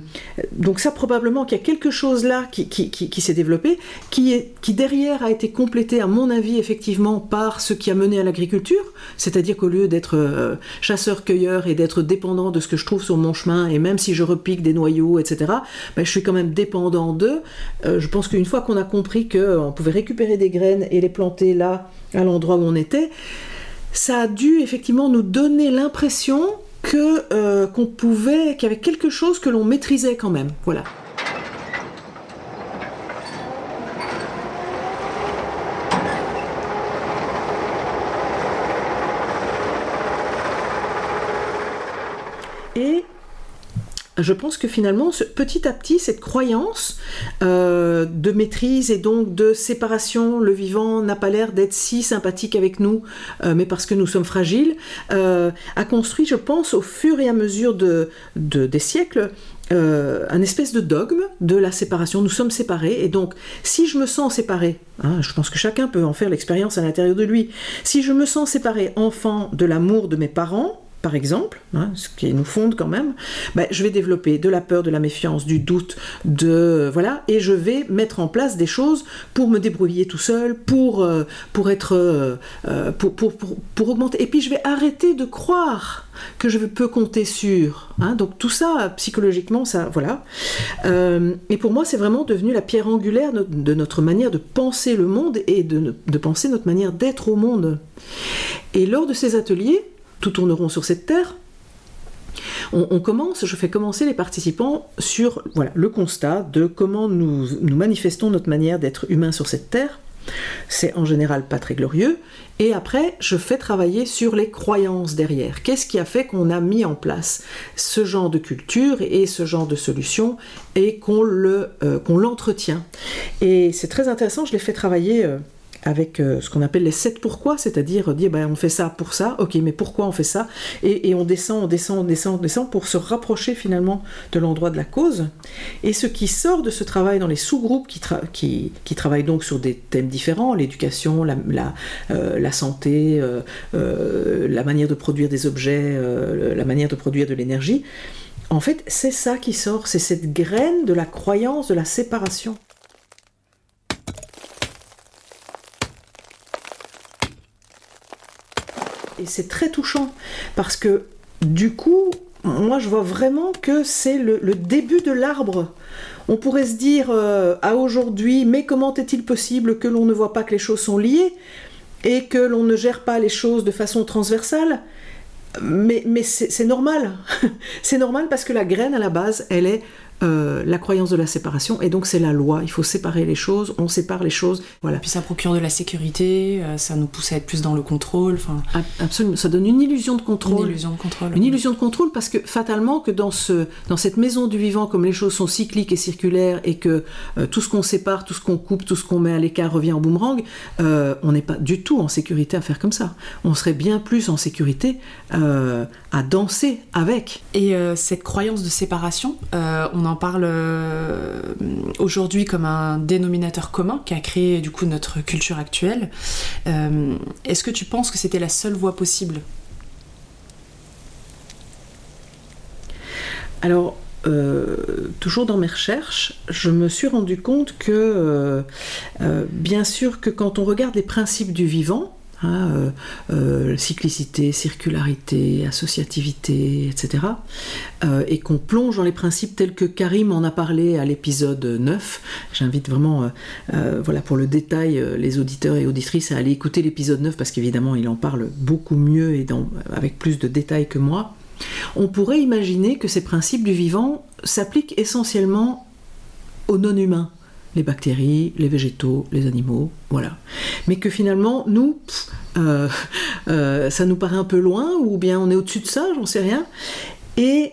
donc ça probablement qu'il y a quelque chose là qui, qui, s'est développé, qui, est, qui derrière a été complété à mon avis effectivement par ce qui a mené à l'agriculture, c'est-à-dire qu'au lieu d'être chasseur-cueilleur et d'être dépendant de ce que je trouve sur mon chemin, et même si je repique des noyaux, etc., ben, je suis quand même dépendant d'eux. je pense qu'une fois qu'on a compris qu'on pouvait récupérer des graines et les planter là, à l'endroit où on était, ça a dû effectivement nous donner l'impression que euh, qu'on pouvait, qu'il y avait quelque chose que l'on maîtrisait quand même. Voilà. Et je pense que finalement, petit à petit, cette croyance euh, de maîtrise et donc de séparation, le vivant n'a pas l'air d'être si sympathique avec nous, euh, mais parce que nous sommes fragiles, euh, a construit, je pense, au fur et à mesure de, des siècles, un espèce de dogme de la séparation. Nous sommes séparés, et donc si je me sens séparé, hein, je pense que chacun peut en faire l'expérience à l'intérieur de lui, si je me sens séparé enfant de l'amour de mes parents, par exemple, hein, ce qui nous fonde quand même, ben, je vais développer de la peur, de la méfiance, du doute, de voilà, et je vais mettre en place des choses pour me débrouiller tout seul, pour euh, pour être euh, euh, pour, pour, augmenter. Et puis je vais arrêter de croire que je peux compter sur. Hein. donc tout ça psychologiquement, ça voilà. et pour moi, c'est vraiment devenu la pierre angulaire de notre manière de penser le monde et de, de penser notre manière d'être au monde. Et lors de ces ateliers tout tourneront sur cette terre. On, commence, je fais commencer les participants sur le constat de comment nous, manifestons notre manière d'être humain sur cette terre. C'est en général pas très glorieux. Et après, je fais travailler sur les croyances derrière. Qu'est-ce qui a fait qu'on a mis en place ce genre de culture et ce genre de solution et qu'on euh, l'entretient? Et c'est très intéressant, je l'ai fait travailler. Euh, avec euh, ce qu'on appelle les sept pourquoi, c'est-à-dire dire ben, on fait ça pour ça, ok, mais pourquoi on fait ça? Et, on descend, on descend, on descend, on descend pour se rapprocher finalement de l'endroit de la cause. Et ce qui sort de ce travail dans les sous-groupes qui, travaillent donc sur des thèmes différents, l'éducation, la, la, euh, santé, euh, la manière de produire des objets, la manière de produire de l'énergie, en fait, c'est ça qui sort, c'est cette graine de la croyance de la séparation. Et c'est très touchant parce que du coup, moi je vois vraiment que c'est le, début de l'arbre. On pourrait se dire euh, à aujourd'hui, mais comment est-il possible que l'on ne voit pas que les choses sont liées et que l'on ne gère pas les choses de façon transversale? Mais, mais c'est normal. c'est normal parce que la graine à la base, elle est euh, la croyance de la séparation, et donc c'est la loi. Il faut séparer les choses, on sépare les choses. Voilà. Puis ça procure de la sécurité, euh, ça nous pousse à être plus dans le contrôle. Absolument, ça donne une illusion de contrôle. Une illusion de contrôle. Une illusion de contrôle parce que fatalement que dans ce, dans cette maison du vivant, comme les choses sont cycliques et circulaires et que euh, tout ce qu'on sépare, tout ce qu'on coupe, tout ce qu'on met à l'écart revient en boomerang, on n'est pas du tout en sécurité à faire comme ça. On serait bien plus en sécurité à danser avec. Et cette croyance de séparation, on en parle euh, aujourd'hui comme un dénominateur commun qui a créé du coup notre culture actuelle. Euh, est-ce que tu penses que c'était la seule voie possible? Alors, euh, toujours dans mes recherches, je me suis rendu compte que, bien sûr, que quand on regarde les principes du vivant, Hein, euh, euh, cyclicité, circularité, associativité, etc. Euh, et qu'on plonge dans les principes tels que Karim en a parlé à l'épisode 9. J'invite vraiment, voilà, pour le détail, les auditeurs et auditrices à aller écouter l'épisode 9 parce qu'évidemment il en parle beaucoup mieux et avec plus de détails que moi. On pourrait imaginer que ces principes du vivant s'appliquent essentiellement aux non-humains les bactéries, les végétaux, les animaux, voilà. Mais que finalement, nous, euh, euh, ça nous paraît un peu loin, ou bien on est au-dessus de ça, j'en sais rien. Et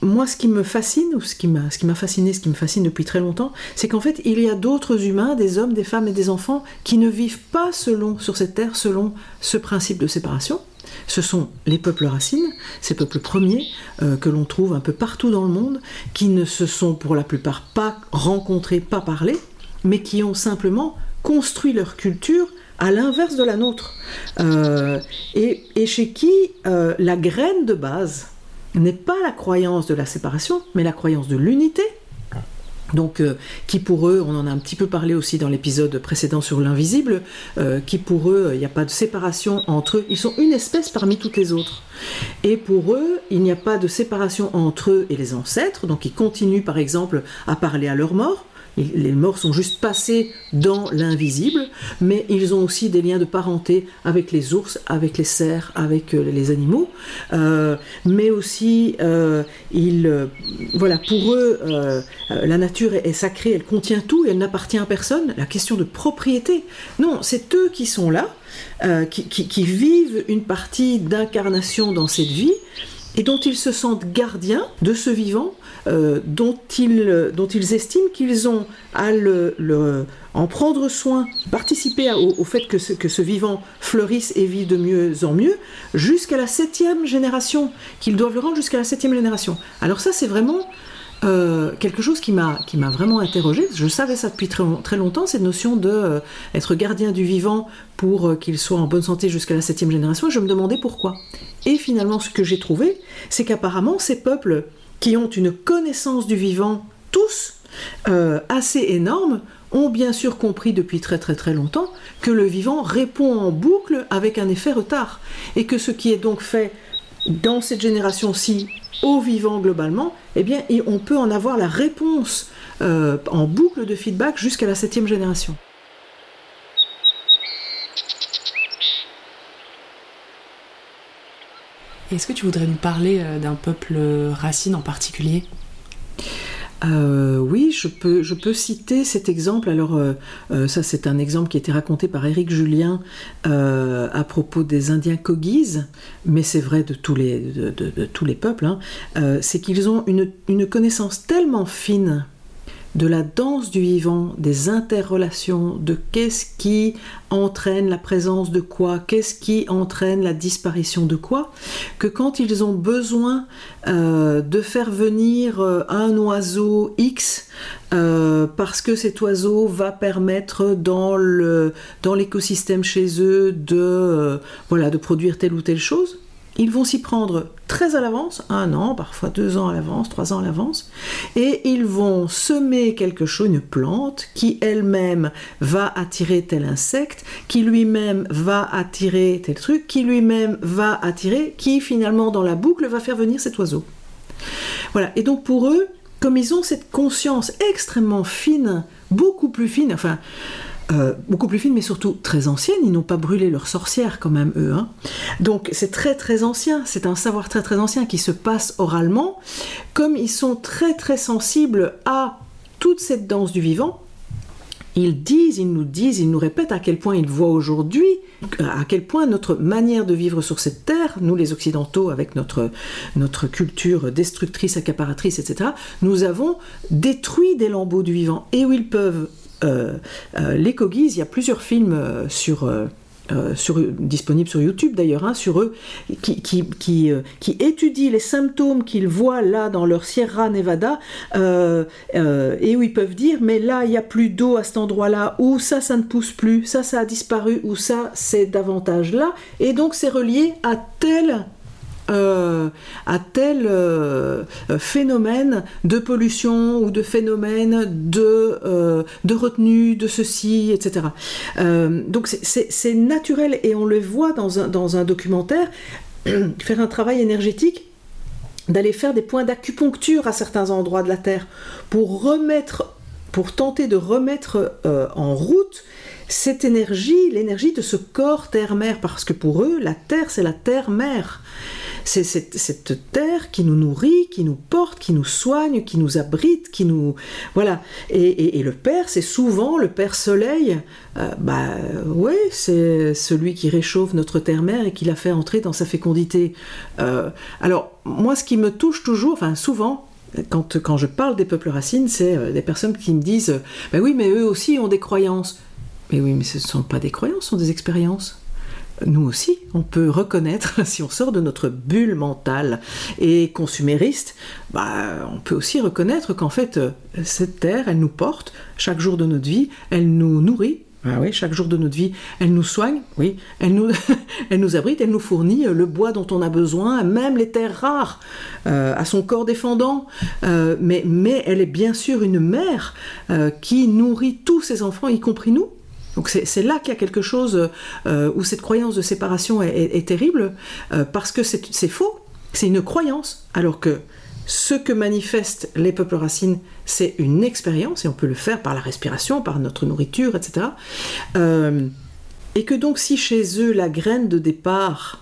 moi, ce qui me fascine, ou ce qui m'a, ce qui m'a fasciné, ce qui me fascine depuis très longtemps, c'est qu'en fait, il y a d'autres humains, des hommes, des femmes et des enfants, qui ne vivent pas selon, sur cette terre, selon ce principe de séparation. Ce sont les peuples racines, ces peuples premiers euh, que l'on trouve un peu partout dans le monde, qui ne se sont pour la plupart pas rencontrés, pas parlé, mais qui ont simplement construit leur culture à l'inverse de la nôtre. Euh, et, chez qui euh, la graine de base n'est pas la croyance de la séparation, mais la croyance de l'unité. Donc, euh, qui pour eux, on en a un petit peu parlé aussi dans l'épisode précédent sur l'invisible, qui pour eux, il n'y a pas de séparation entre eux, ils sont une espèce parmi toutes les autres. Et pour eux, il n'y a pas de séparation entre eux et les ancêtres, donc ils continuent par exemple à parler à leur mort, les morts sont juste passés dans l'invisible, mais ils ont aussi des liens de parenté avec les ours, avec les cerfs, avec euh, les animaux. Euh, mais aussi, euh, voilà, pour eux, la nature est, sacrée, elle contient tout et elle n'appartient à personne. La question de propriété, non, c'est eux qui sont là, qui, vivent une partie d'incarnation dans cette vie et dont ils se sentent gardiens de ce vivant euh, dont, ils, estiment qu'ils ont à en prendre soin, participer au, fait que ce, vivant fleurisse et vit de mieux en mieux, jusqu'à la septième génération, qu'ils doivent le rendre jusqu'à la septième génération. Alors ça, c'est vraiment euh, quelque chose qui m'a vraiment interrogé. Je savais ça depuis très, très longtemps cette notion de euh, être gardien du vivant pour qu'il soit en bonne santé jusqu'à la septième génération. Et je me demandais pourquoi. Et finalement, ce que j'ai trouvé, c'est qu'apparemment ces peuples qui ont une connaissance du vivant, tous, euh, assez énorme, ont bien sûr compris depuis très très très longtemps que le vivant répond en boucle avec un effet retard. Et que ce qui est donc fait dans cette génération-ci au vivant globalement, eh bien on peut en avoir la réponse euh, en boucle de feedback jusqu'à la septième génération. Est-ce que tu voudrais nous parler euh, d'un peuple racine en particulier? Euh, oui, je peux, citer cet exemple. Alors, euh, ça, c'est un exemple qui a été raconté par Éric Julien à propos des Indiens Kogis, mais c'est vrai de tous les, peuples. Hein. c'est qu'ils ont une connaissance tellement fine de la danse du vivant, des interrelations, de qu'est-ce qui entraîne la présence de quoi, qu'est-ce qui entraîne la disparition de quoi, que quand ils ont besoin euh, de faire venir euh, un oiseau X, euh, parce que cet oiseau va permettre dans l'écosystème chez eux de, produire telle ou telle chose, ils vont s'y prendre très à l'avance, un an, parfois deux ans à l'avance, trois ans à l'avance, et ils vont semer quelque chose, une plante, qui elle-même va attirer tel insecte, qui lui-même va attirer tel truc, qui lui-même va attirer, qui finalement dans la boucle va faire venir cet oiseau. Voilà, et donc pour eux, comme ils ont cette conscience extrêmement fine, beaucoup plus fine, enfin, euh, beaucoup plus fines, mais surtout très anciennes. Ils n'ont pas brûlé leurs sorcières quand même, eux. Hein. Donc c'est très très ancien, c'est un savoir très très ancien qui se passe oralement. Comme ils sont très très sensibles à toute cette danse du vivant, ils disent, ils nous disent, ils nous répètent à quel point ils voient aujourd'hui, à quel point notre manière de vivre sur cette terre, nous les Occidentaux avec notre, notre culture destructrice, accaparatrice, etc., nous avons détruit des lambeaux du vivant et où ils peuvent... Euh, euh, les Kogis, il y a plusieurs films euh, sur... Sur, disponible sur YouTube d'ailleurs, hein, sur eux, qui, étudient les symptômes qu'ils voient là dans leur Sierra Nevada, et où ils peuvent dire, mais là, il n'y a plus d'eau à cet endroit-là, ou ça, ça ne pousse plus, ça, ça a disparu, ou ça, c'est davantage là, et donc c'est relié à tel euh, à tel euh, phénomène de pollution ou de phénomène de, euh, retenue, de ceci, etc. donc c'est naturel et on le voit dans un, documentaire, faire un travail énergétique d'aller faire des points d'acupuncture à certains endroits de la Terre pour remettre, pour tenter de remettre en route cette énergie, l'énergie de ce corps terre-mère, parce que pour eux, la Terre, c'est la Terre-mère. C'est cette, terre qui nous nourrit, qui nous porte, qui nous soigne, qui nous abrite, qui nous... Voilà. Et, le Père, c'est souvent le Père Soleil. Euh, bah ouais, c'est celui qui réchauffe notre terre-mère et qui la fait entrer dans sa fécondité. Euh, alors, moi, ce qui me touche toujours, enfin souvent, quand, quand je parle des peuples racines, c'est euh, des personnes qui me disent Ben oui, mais eux aussi ont des croyances. Mais oui, mais ce ne sont pas des croyances, ce sont des expériences nous aussi, on peut reconnaître, si on sort de notre bulle mentale et consumériste, bah, on peut aussi reconnaître qu'en fait, euh, cette terre, elle nous porte chaque jour de notre vie, elle nous nourrit. Ah oui, chaque jour de notre vie, elle nous soigne, oui, elle nous, abrite, elle nous fournit euh, le bois dont on a besoin, même les terres rares, euh, à son corps défendant. mais elle est bien sûr une mère qui nourrit tous ses enfants, y compris nous. Donc c'est là qu'il y a quelque chose euh, où cette croyance de séparation est, terrible, euh, parce que c'est faux, c'est une croyance, alors que ce que manifestent les peuples racines, c'est une expérience, et on peut le faire par la respiration, par notre nourriture, etc. Euh, et que donc si chez eux la graine de départ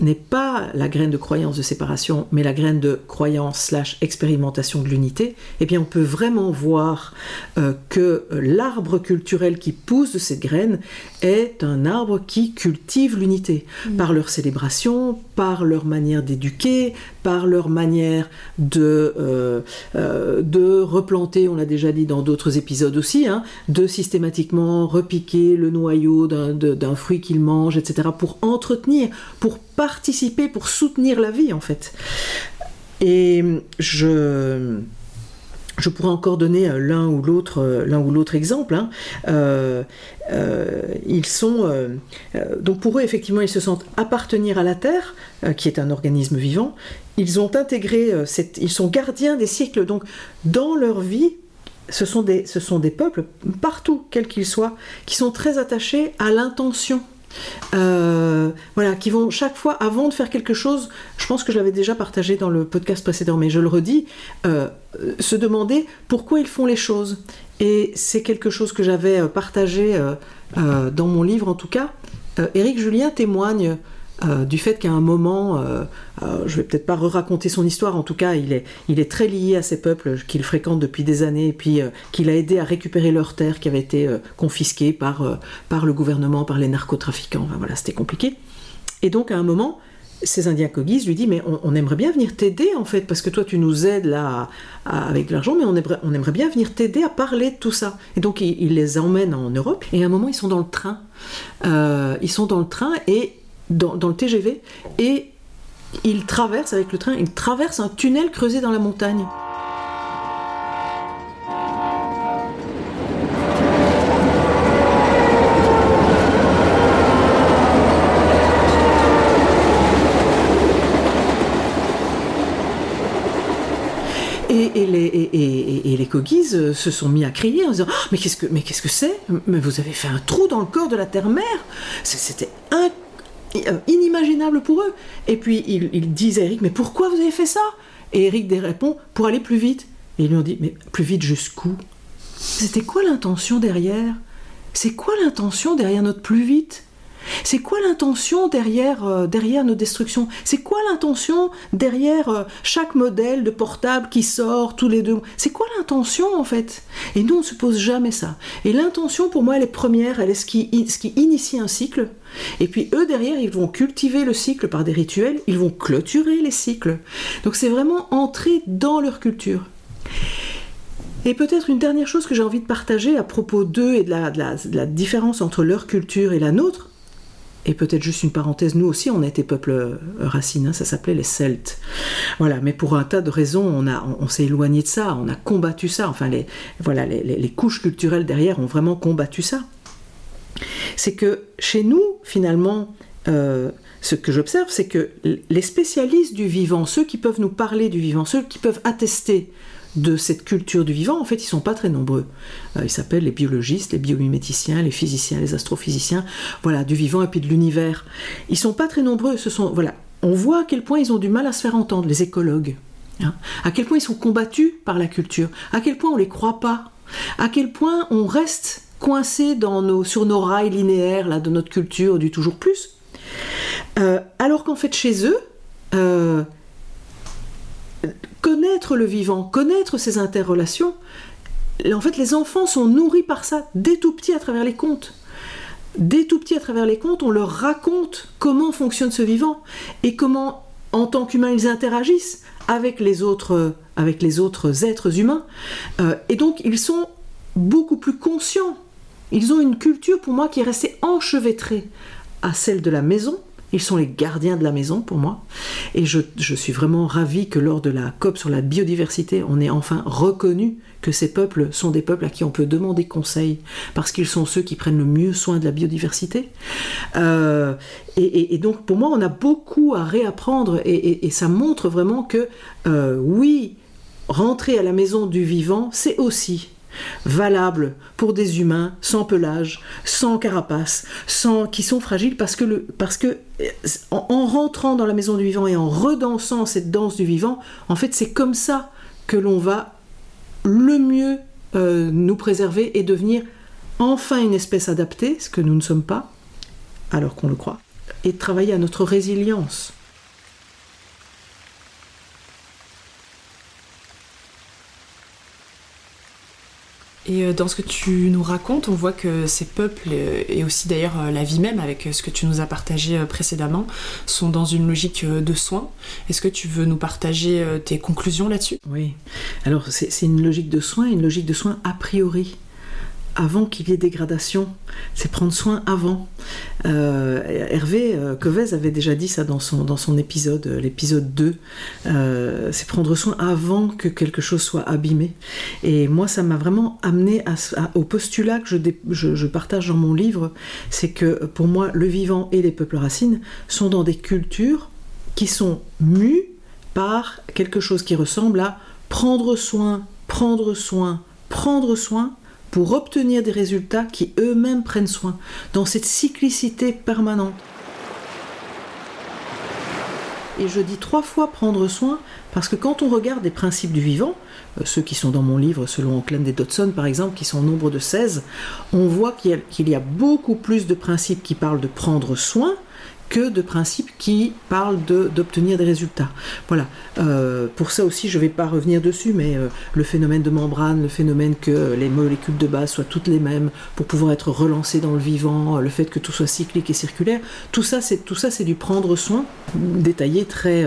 n'est pas la graine de croyance de séparation, mais la graine de croyance slash expérimentation de l'unité, eh bien on peut vraiment voir euh, que l'arbre culturel qui pousse de cette graine est un arbre qui cultive l'unité mm. par leur célébration, par leur manière d'éduquer, par leur manière de, euh, euh, de replanter, on l'a déjà dit dans d'autres épisodes aussi, hein, de systématiquement repiquer le noyau d'un fruit qu'ils mangent, etc., pour entretenir, pour participer, pour soutenir la vie en fait. Et je je pourrais encore donner euh, l'un ou l'autre l'un ou l'autre exemple. Hein. Ils sont donc pour eux effectivement ils se sentent appartenir à la terre, qui est un organisme vivant. Ils ont intégré cette, ils sont gardiens des cycles. Donc dans leur vie, ce sont des peuples partout quels qu'ils soient qui sont très attachés à l'intention euh, voilà, qui vont chaque fois, avant de faire quelque chose, je pense que je l'avais déjà partagé dans le podcast précédent, mais je le redis, euh, se demander pourquoi ils font les choses. Et c'est quelque chose que j'avais euh, partagé dans mon livre en tout cas. Éric Julien témoigne euh, du fait qu'à un moment, euh, euh, je vais peut-être pas raconter son histoire, en tout cas, il est, très lié à ces peuples qu'il fréquente depuis des années, et puis qu'il a aidé à récupérer leurs terres qui avaient été confisquées par, le gouvernement, par les narcotrafiquants. voilà, c'était compliqué. Et donc, à un moment, ces Indiens Kogis lui disent mais on, aimerait bien venir t'aider en fait parce que toi tu nous aides là avec de l'argent mais on aimerait, on aimerait bien venir t'aider à parler de tout ça et donc il, les emmène en Europe et à un moment ils sont dans le train ils sont dans le train et dans, le TGV et il traverse avec le train, il traverse un tunnel creusé dans la montagne. Et, les, et, euh, se sont mis à crier en disant ah, Mais qu'est-ce que c'est? Mais vous avez fait un trou dans le corps de la terre-mère C'était incroyable inimaginable pour eux. Et puis ils, disent à Eric, mais pourquoi vous avez fait ça? Et Eric répond, pour aller plus vite. Et ils lui ont dit, mais plus vite jusqu'où? C'était quoi l'intention derrière? C'est quoi l'intention derrière notre plus vite? C'est quoi l'intention derrière, euh, derrière nos destructions? C'est quoi l'intention derrière euh, chaque modèle de portable qui sort tous les deux C'est quoi l'intention en fait? Et nous, on ne se pose jamais ça. Et l'intention, pour moi, elle est première, elle est ce qui, ce initie un cycle. Et puis eux, derrière, ils vont cultiver le cycle par des rituels, ils vont clôturer les cycles. Donc c'est vraiment entrer dans leur culture. Et peut-être une dernière chose que j'ai envie de partager à propos d'eux et de de la, différence entre leur culture et la nôtre, et peut-être juste une parenthèse, nous aussi on a été peuple euh, racine, hein, ça s'appelait les Celtes. Voilà, mais pour un tas de raisons, on, on, s'est éloigné de ça, on a combattu ça, enfin les, voilà, les, couches culturelles derrière ont vraiment combattu ça. C'est que chez nous, finalement, euh, ce que j'observe, c'est que les spécialistes du vivant, ceux qui peuvent nous parler du vivant, ceux qui peuvent attester de cette culture du vivant, en fait, ils sont pas très nombreux. Euh, ils s'appellent les biologistes, les biomiméticiens, les physiciens, les astrophysiciens, voilà, du vivant et puis de l'univers. Ils sont pas très nombreux. Ce sont, voilà, on voit à quel point ils ont du mal à se faire entendre, les écologues. Hein. à quel point ils sont combattus par la culture. À quel point on les croit pas. À quel point on reste coincé dans nos, sur nos rails linéaires là, de notre culture du toujours plus. Euh, alors qu'en fait, chez eux, euh, le vivant, connaître ses interrelations, en fait, les enfants sont nourris par ça dès tout petit à travers les contes. Dès tout petit à travers les contes, on leur raconte comment fonctionne ce vivant et comment, en tant qu'humains, ils interagissent avec les autres, avec les autres êtres humains. Euh, et donc, ils sont beaucoup plus conscients. Ils ont une culture, pour moi, qui est restée enchevêtrée à celle de la maison, ils sont les gardiens de la maison pour moi. Et je, suis vraiment ravie que lors de la COP sur la biodiversité, on ait enfin reconnu que ces peuples sont des peuples à qui on peut demander conseil, parce qu'ils sont ceux qui prennent le mieux soin de la biodiversité. Euh, et, donc pour moi, on a beaucoup à réapprendre, et, ça montre vraiment que euh, oui, rentrer à la maison du vivant, c'est aussi valable pour des humains sans pelage, sans carapace, sans qui sont fragiles parce que le parce que en, rentrant dans la maison du vivant et en redansant cette danse du vivant, en fait, c'est comme ça que l'on va le mieux euh, nous préserver et devenir enfin une espèce adaptée, ce que nous ne sommes pas, alors qu'on le croit, et travailler à notre résilience. Et euh, dans ce que tu nous racontes, on voit que ces peuples, euh, et aussi d'ailleurs euh, la vie même avec ce que tu nous as partagé précédemment, sont dans une logique de soins. Est-ce que tu veux nous partager tes conclusions là-dessus? Oui. Alors c'est une logique de soins, une logique de soins a priori avant qu'il y ait dégradation. C'est prendre soin avant. Euh, Hervé euh, Covez avait déjà dit ça dans son, dans son épisode, euh, l'épisode 2. c'est prendre soin avant que quelque chose soit abîmé. Et moi, ça m'a vraiment amené au postulat que je, je, partage dans mon livre. C'est que pour moi, le vivant et les peuples racines sont dans des cultures qui sont mues par quelque chose qui ressemble à prendre soin, prendre soin, prendre soin pour obtenir des résultats qui eux-mêmes prennent soin, dans cette cyclicité permanente. Et je dis trois fois prendre soin, parce que quand on regarde les principes du vivant, euh, ceux qui sont dans mon livre selon Clan et Dodson par exemple, qui sont au nombre de 16, on voit qu'il y, a beaucoup plus de principes qui parlent de prendre soin que de principes qui parlent d'obtenir des résultats. Voilà. Euh, pour ça aussi, je ne vais pas revenir dessus, mais euh, le phénomène de membrane, le phénomène que les molécules de base soient toutes les mêmes pour pouvoir être relancées dans le vivant, euh, le fait que tout soit cyclique et circulaire, tout ça, c'est tout ça, c'est du prendre soin, détaillé très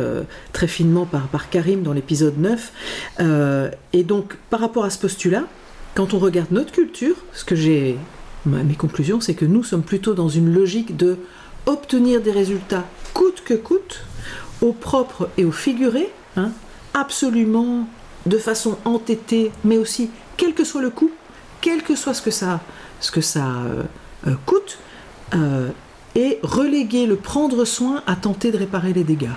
très finement par par Karim dans l'épisode 9. et donc, par rapport à ce postulat, quand on regarde notre culture, ce que j'ai mes conclusions, c'est que nous sommes plutôt dans une logique de obtenir des résultats coûte que coûte, au propre et au figuré, hein, absolument de façon entêtée, mais aussi quel que soit le coût, quel que soit ce que ça, ce que ça euh, euh, coûte, euh, et reléguer le prendre soin à tenter de réparer les dégâts.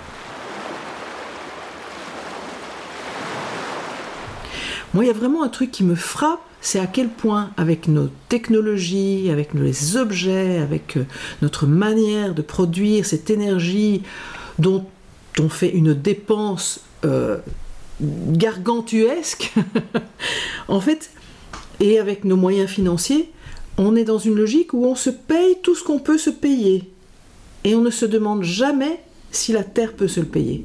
Moi, il y a vraiment un truc qui me frappe, c'est à quel point, avec nos technologies, avec les objets, avec euh, notre manière de produire cette énergie dont on fait une dépense euh, gargantuesque, en fait, et avec nos moyens financiers, on est dans une logique où on se paye tout ce qu'on peut se payer. Et on ne se demande jamais si la Terre peut se le payer.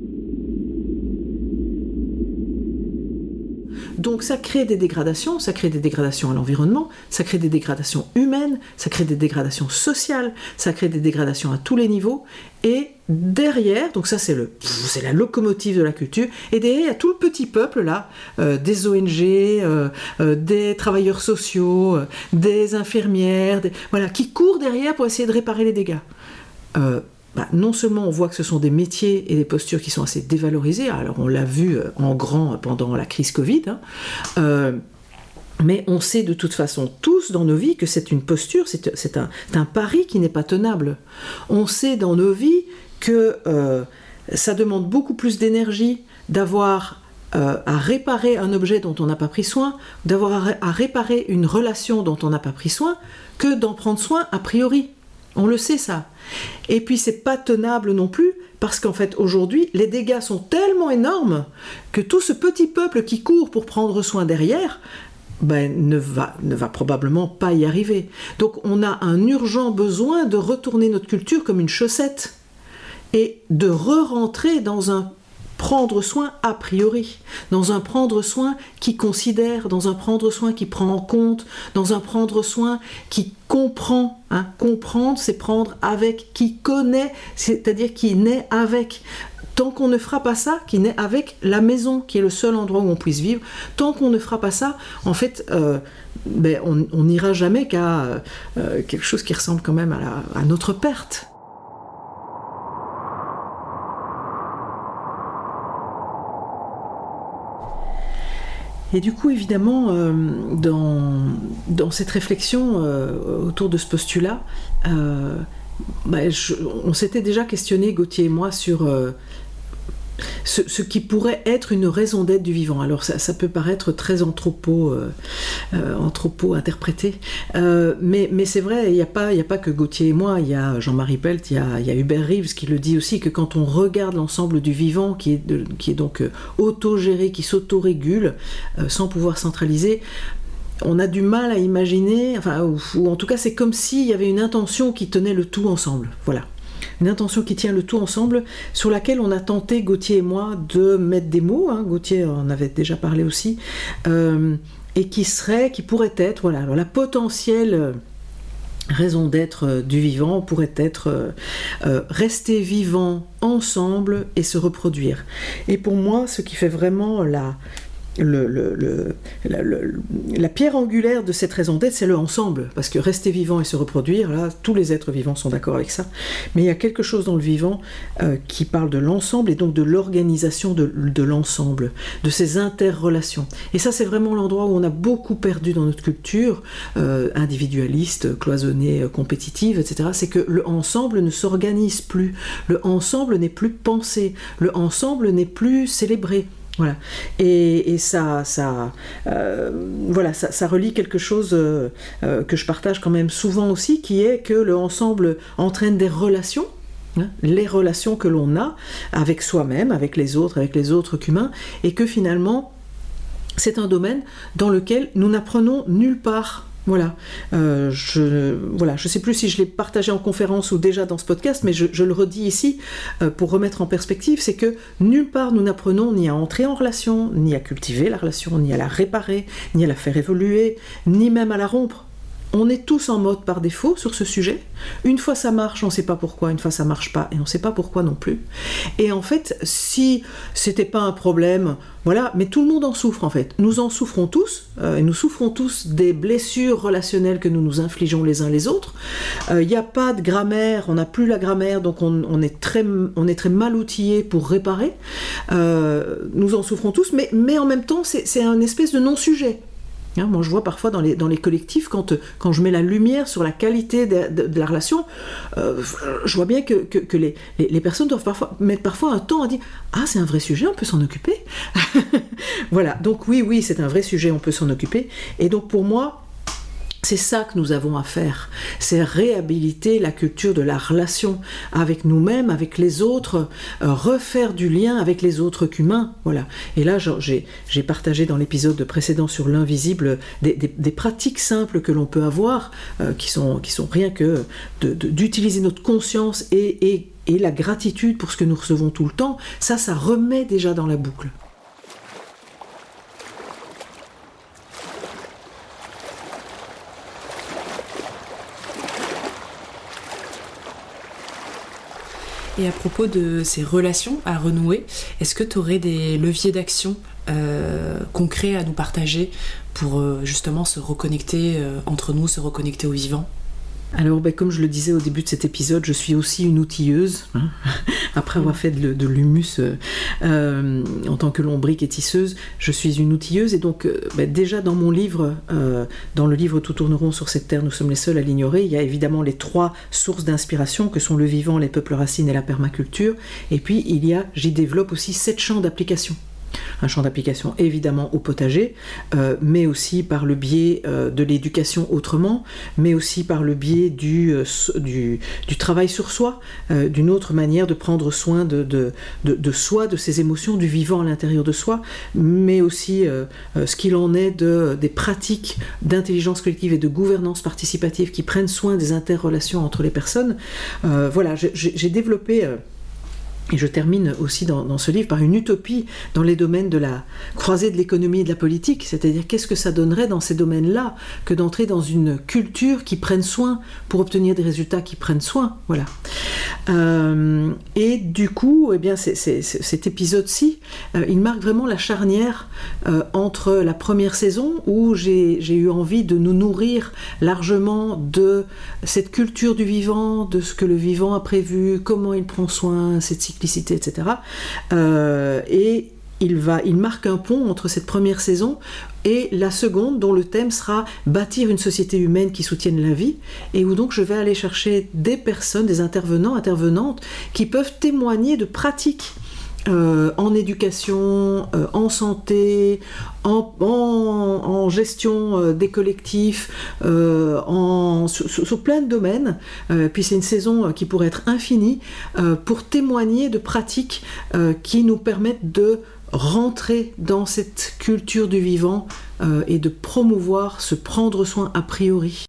Donc ça crée des dégradations, ça crée des dégradations à l'environnement, ça crée des dégradations humaines, ça crée des dégradations sociales, ça crée des dégradations à tous les niveaux. Et derrière, donc ça c'est le, c'est la locomotive de la culture. Et derrière, il y a tout le petit peuple là, euh, des ONG, euh, euh, des travailleurs sociaux, des infirmières, voilà, qui courent derrière pour essayer de réparer les dégâts. Bah, non seulement on voit que ce sont des métiers et des postures qui sont assez dévalorisés, alors on l'a vu euh, en grand pendant la crise Covid, hein, euh, mais on sait de toute façon tous dans nos vies que c'est une posture, c'est un, un, pari qui n'est pas tenable. On sait dans nos vies que euh, ça demande beaucoup plus d'énergie d'avoir à réparer un objet dont on n'a pas pris soin, d'avoir à réparer une relation dont on n'a pas pris soin, que d'en prendre soin a priori. On le sait ça. Et puis c'est pas tenable non plus parce qu'en fait aujourd'hui les dégâts sont tellement énormes que tout ce petit peuple qui court pour prendre soin derrière ben, ne, va, ne va probablement pas y arriver. Donc on a un urgent besoin de retourner notre culture comme une chaussette et de re-rentrer dans un prendre soin a priori, dans un prendre soin qui considère, dans un prendre soin qui prend en compte, dans un prendre soin qui comprend. Hein. Comprendre, c'est prendre avec, qui connaît, c'est-à-dire qui naît avec. Tant qu'on ne fera pas ça, qui naît avec la maison, qui est le seul endroit où on puisse vivre, tant qu'on ne fera pas ça, en fait, euh, ben, on n'ira jamais qu'à euh, quelque chose qui ressemble quand même à notre perte. Et du coup, évidemment, euh, dans, cette réflexion euh, autour de ce postulat, euh, bah, on s'était déjà questionné, Gauthier et moi, sur ce, qui pourrait être une raison d'être du vivant. Alors ça, peut paraître très anthropo, euh, euh, euh, mais, c'est vrai, il n'y a, pas, a pas que Gauthier et moi, il y a Jean-Marie Pelt, il y a, Hubert Reeves qui le dit aussi, que quand on regarde l'ensemble du vivant, qui est, donc autogéré, qui s'autorégule, sans pouvoir centraliser, on a du mal à imaginer, enfin, ou en tout cas c'est comme s'il y avait une intention qui tenait le tout ensemble. Voilà une intention qui tient le tout ensemble, sur laquelle on a tenté, Gauthier et moi, de mettre des mots, hein, Gauthier en avait déjà parlé aussi, euh, et qui serait, qui pourrait être, voilà, la potentielle raison d'être euh, du vivant pourrait être euh, rester vivant ensemble et se reproduire. Et pour moi, ce qui fait vraiment la, la, pierre angulaire de cette raison d'être, c'est le ensemble. Parce que rester vivant et se reproduire, là, tous les êtres vivants sont d'accord avec ça. Mais il y a quelque chose dans le vivant euh, qui parle de l'ensemble et donc de l'organisation de, l'ensemble, de ces interrelations. Et ça, c'est vraiment l'endroit où on a beaucoup perdu dans notre culture euh, individualiste, cloisonnée, euh, compétitive, etc. C'est que le ensemble ne s'organise plus. Le ensemble n'est plus pensé. Le ensemble n'est plus célébré. Voilà. Et, ça, euh, voilà, ça, relie quelque chose euh, euh, que je partage quand même souvent aussi, qui est que le ensemble entraîne des relations. Hein, les relations que l'on a avec soi-même, avec les autres, avec les autres qu'humains, et que finalement, c'est un domaine dans lequel nous n'apprenons nulle part voilà. Euh, je voilà, je sais plus si je l'ai partagé en conférence ou déjà dans ce podcast, mais je, le redis ici euh, pour remettre en perspective, c'est que nulle part nous n'apprenons ni à entrer en relation, ni à cultiver la relation, ni à la réparer, ni à la faire évoluer, ni même à la rompre on est tous en mode par défaut sur ce sujet. Une fois ça marche, on ne sait pas pourquoi, une fois ça marche pas, et on ne sait pas pourquoi non plus. Et en fait, si c'était pas un problème, voilà, mais tout le monde en souffre en fait. Nous en souffrons tous, euh, et nous souffrons tous des blessures relationnelles que nous nous infligeons les uns les autres. Il euh, n'y a pas de grammaire, on n'a plus la grammaire, donc on, est très, on est très mal outillé pour réparer. Euh, nous en souffrons tous, mais, mais en même temps, c'est un espèce de non-sujet. Hein, moi, je vois parfois dans les, dans les collectifs, quand, quand je mets la lumière sur la qualité de, la relation, euh, je vois bien que, que, les, les, personnes doivent parfois mettre parfois un temps à dire Ah, c'est un vrai sujet, on peut s'en occuper. voilà, donc oui, oui, c'est un vrai sujet, on peut s'en occuper. Et donc pour moi, C'est ça que nous avons à faire, c'est réhabiliter la culture de la relation avec nous-mêmes, avec les autres, euh, refaire du lien avec les autres qu'humains. Voilà. Et là, j'ai partagé dans l'épisode précédent sur l'invisible des, pratiques simples que l'on peut avoir, euh, qui, sont, qui sont rien que d'utiliser notre conscience et, et la gratitude pour ce que nous recevons tout le temps. Ça, ça remet déjà dans la boucle. Et à propos de ces relations à renouer, est-ce que tu aurais des leviers d'action euh, concrets à nous partager pour euh, justement se reconnecter euh, entre nous, se reconnecter au vivant alors, ben, comme je le disais au début de cet épisode, je suis aussi une outilleuse. Hein. Après avoir fait de, l'humus euh, euh, en tant que lombrique et tisseuse, je suis une outilleuse. Et donc, euh, ben, déjà dans mon livre, dans le livre Tout tourneront sur cette terre, nous sommes les seuls à l'ignorer, il y a évidemment les trois sources d'inspiration que sont le vivant, les peuples racines et la permaculture. Et puis, il y a, j'y développe aussi sept champs d'application un champ d'application évidemment au potager, euh, mais aussi par le biais euh, de l'éducation autrement, mais aussi par le biais du, euh, du, travail sur soi, d'une autre manière de prendre soin de, de, de, soi, de ses émotions, du vivant à l'intérieur de soi, mais aussi ce qu'il en est de, des pratiques d'intelligence collective et de gouvernance participative qui prennent soin des interrelations entre les personnes. voilà, j'ai développé et je termine aussi dans, ce livre par une utopie dans les domaines de la croisée de l'économie et de la politique, c'est-à-dire qu'est-ce que ça donnerait dans ces domaines-là que d'entrer dans une culture qui prenne soin pour obtenir des résultats qui prennent soin, voilà. Euh, et du coup, eh bien, cet épisode-ci, euh, il marque vraiment la charnière euh, entre la première saison où j'ai eu envie de nous nourrir largement de cette culture du vivant, de ce que le vivant a prévu, comment il prend soin, cette etc. Euh, et il, va, il marque un pont entre cette première saison et la seconde, dont le thème sera bâtir une société humaine qui soutienne la vie, et où donc je vais aller chercher des personnes, des intervenants, intervenantes, qui peuvent témoigner de pratiques euh, en éducation, euh, en santé, en, gestion euh, des collectifs, en, sur, plein de domaines. puis c'est une saison qui pourrait être infinie pour témoigner de pratiques qui nous permettent de rentrer dans cette culture du vivant et de promouvoir se prendre soin a priori.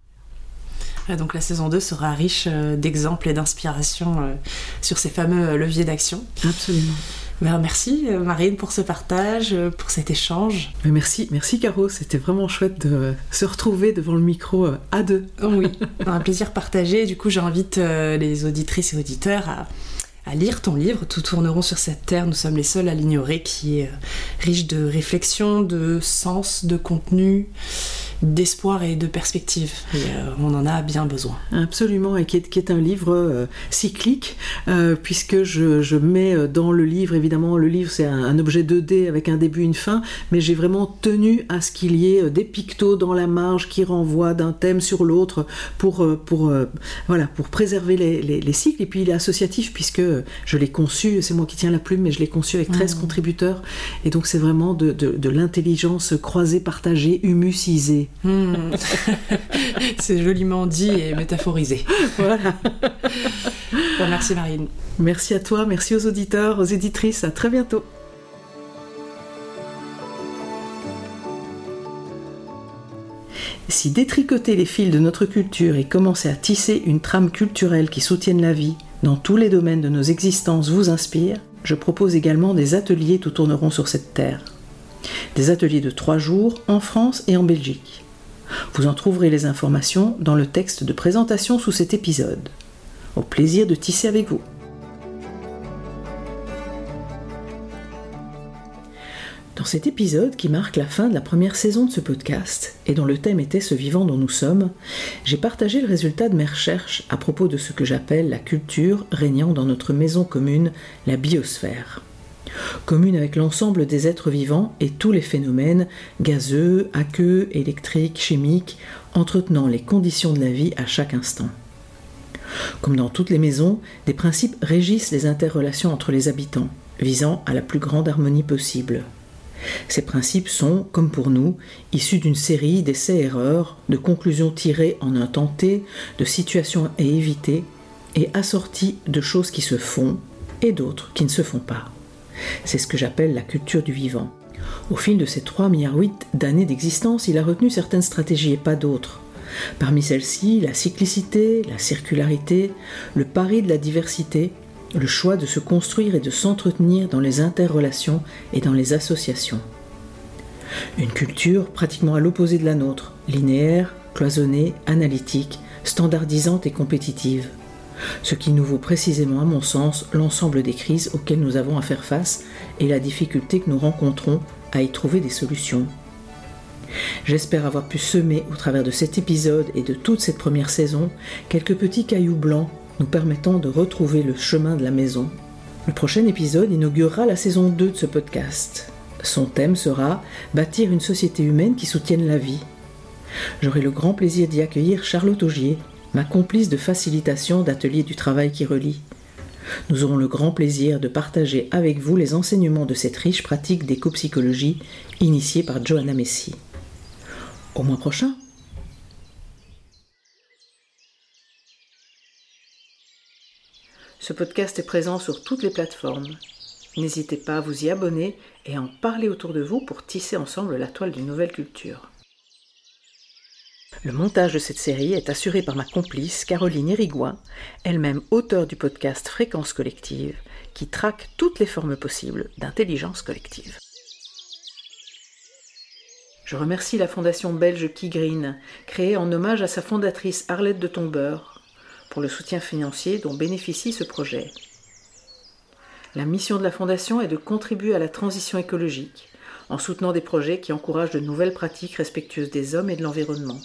Donc la saison 2 sera riche d'exemples et d'inspiration sur ces fameux leviers d'action. Absolument. Ben, merci euh, Marine pour ce partage, euh, pour cet échange. Merci, merci Caro, c'était vraiment chouette de se retrouver devant le micro euh, à deux. Oui, un plaisir partagé. Du coup, j'invite les auditrices et auditeurs à, à lire ton livre, Tout tourneront sur cette terre, nous sommes les seuls à l'ignorer, qui est riche de réflexion, de sens, de contenu d'espoir et de perspective. Euh, on en a bien besoin. Absolument, et qui est, un livre euh, cyclique, euh, puisque je, je, mets dans le livre, évidemment, le livre c'est un, objet 2D avec un début, une fin, mais j'ai vraiment tenu à ce qu'il y ait des pictos dans la marge qui renvoient d'un thème sur l'autre pour, pour, voilà, pour préserver les, les, cycles. Et puis il est associatif, puisque je l'ai conçu, c'est moi qui tiens la plume, mais je l'ai conçu avec 13 mmh. contributeurs, et donc c'est vraiment de, de, de l'intelligence croisée, partagée, humucisée. Hmm. C'est joliment dit et métaphorisé. Voilà. merci Marine. Merci à toi, merci aux auditeurs, aux éditrices. À très bientôt. Si détricoter les fils de notre culture et commencer à tisser une trame culturelle qui soutienne la vie dans tous les domaines de nos existences vous inspire, je propose également des ateliers tout tourneront sur cette terre. Des ateliers de trois jours en France et en Belgique. Vous en trouverez les informations dans le texte de présentation sous cet épisode. Au plaisir de tisser avec vous. Dans cet épisode qui marque la fin de la première saison de ce podcast, et dont le thème était ce vivant dont nous sommes, j'ai partagé le résultat de mes recherches à propos de ce que j'appelle la culture régnant dans notre maison commune, la biosphère commune avec l'ensemble des êtres vivants et tous les phénomènes gazeux, aqueux, électriques, chimiques, entretenant les conditions de la vie à chaque instant. Comme dans toutes les maisons, des principes régissent les interrelations entre les habitants, visant à la plus grande harmonie possible. Ces principes sont, comme pour nous, issus d'une série d'essais-erreurs, de conclusions tirées en un temps T, de situations à éviter, et assortis de choses qui se font et d'autres qui ne se font pas. C'est ce que j'appelle la culture du vivant. Au fil de ces 3 milliards d'années d'existence, il a retenu certaines stratégies et pas d'autres. Parmi celles-ci, la cyclicité, la circularité, le pari de la diversité, le choix de se construire et de s'entretenir dans les interrelations et dans les associations. Une culture pratiquement à l'opposé de la nôtre, linéaire, cloisonnée, analytique, standardisante et compétitive. Ce qui nous vaut précisément, à mon sens, l'ensemble des crises auxquelles nous avons à faire face et la difficulté que nous rencontrons à y trouver des solutions. J'espère avoir pu semer au travers de cet épisode et de toute cette première saison quelques petits cailloux blancs nous permettant de retrouver le chemin de la maison. Le prochain épisode inaugurera la saison 2 de ce podcast. Son thème sera Bâtir une société humaine qui soutienne la vie. J'aurai le grand plaisir d'y accueillir Charlotte Augier, ma complice de facilitation d'ateliers du travail qui relie. Nous aurons le grand plaisir de partager avec vous les enseignements de cette riche pratique d'éco-psychologie initiée par Johanna Messi. Au mois prochain! Ce podcast est présent sur toutes les plateformes. N'hésitez pas à vous y abonner et à en parler autour de vous pour tisser ensemble la toile d'une nouvelle culture. Le montage de cette série est assuré par ma complice Caroline Irigoyen, elle-même auteure du podcast Fréquence collective, qui traque toutes les formes possibles d'intelligence collective. Je remercie la fondation belge Key Green, créée en hommage à sa fondatrice Arlette de Tombeur, pour le soutien financier dont bénéficie ce projet. La mission de la fondation est de contribuer à la transition écologique en soutenant des projets qui encouragent de nouvelles pratiques respectueuses des hommes et de l'environnement.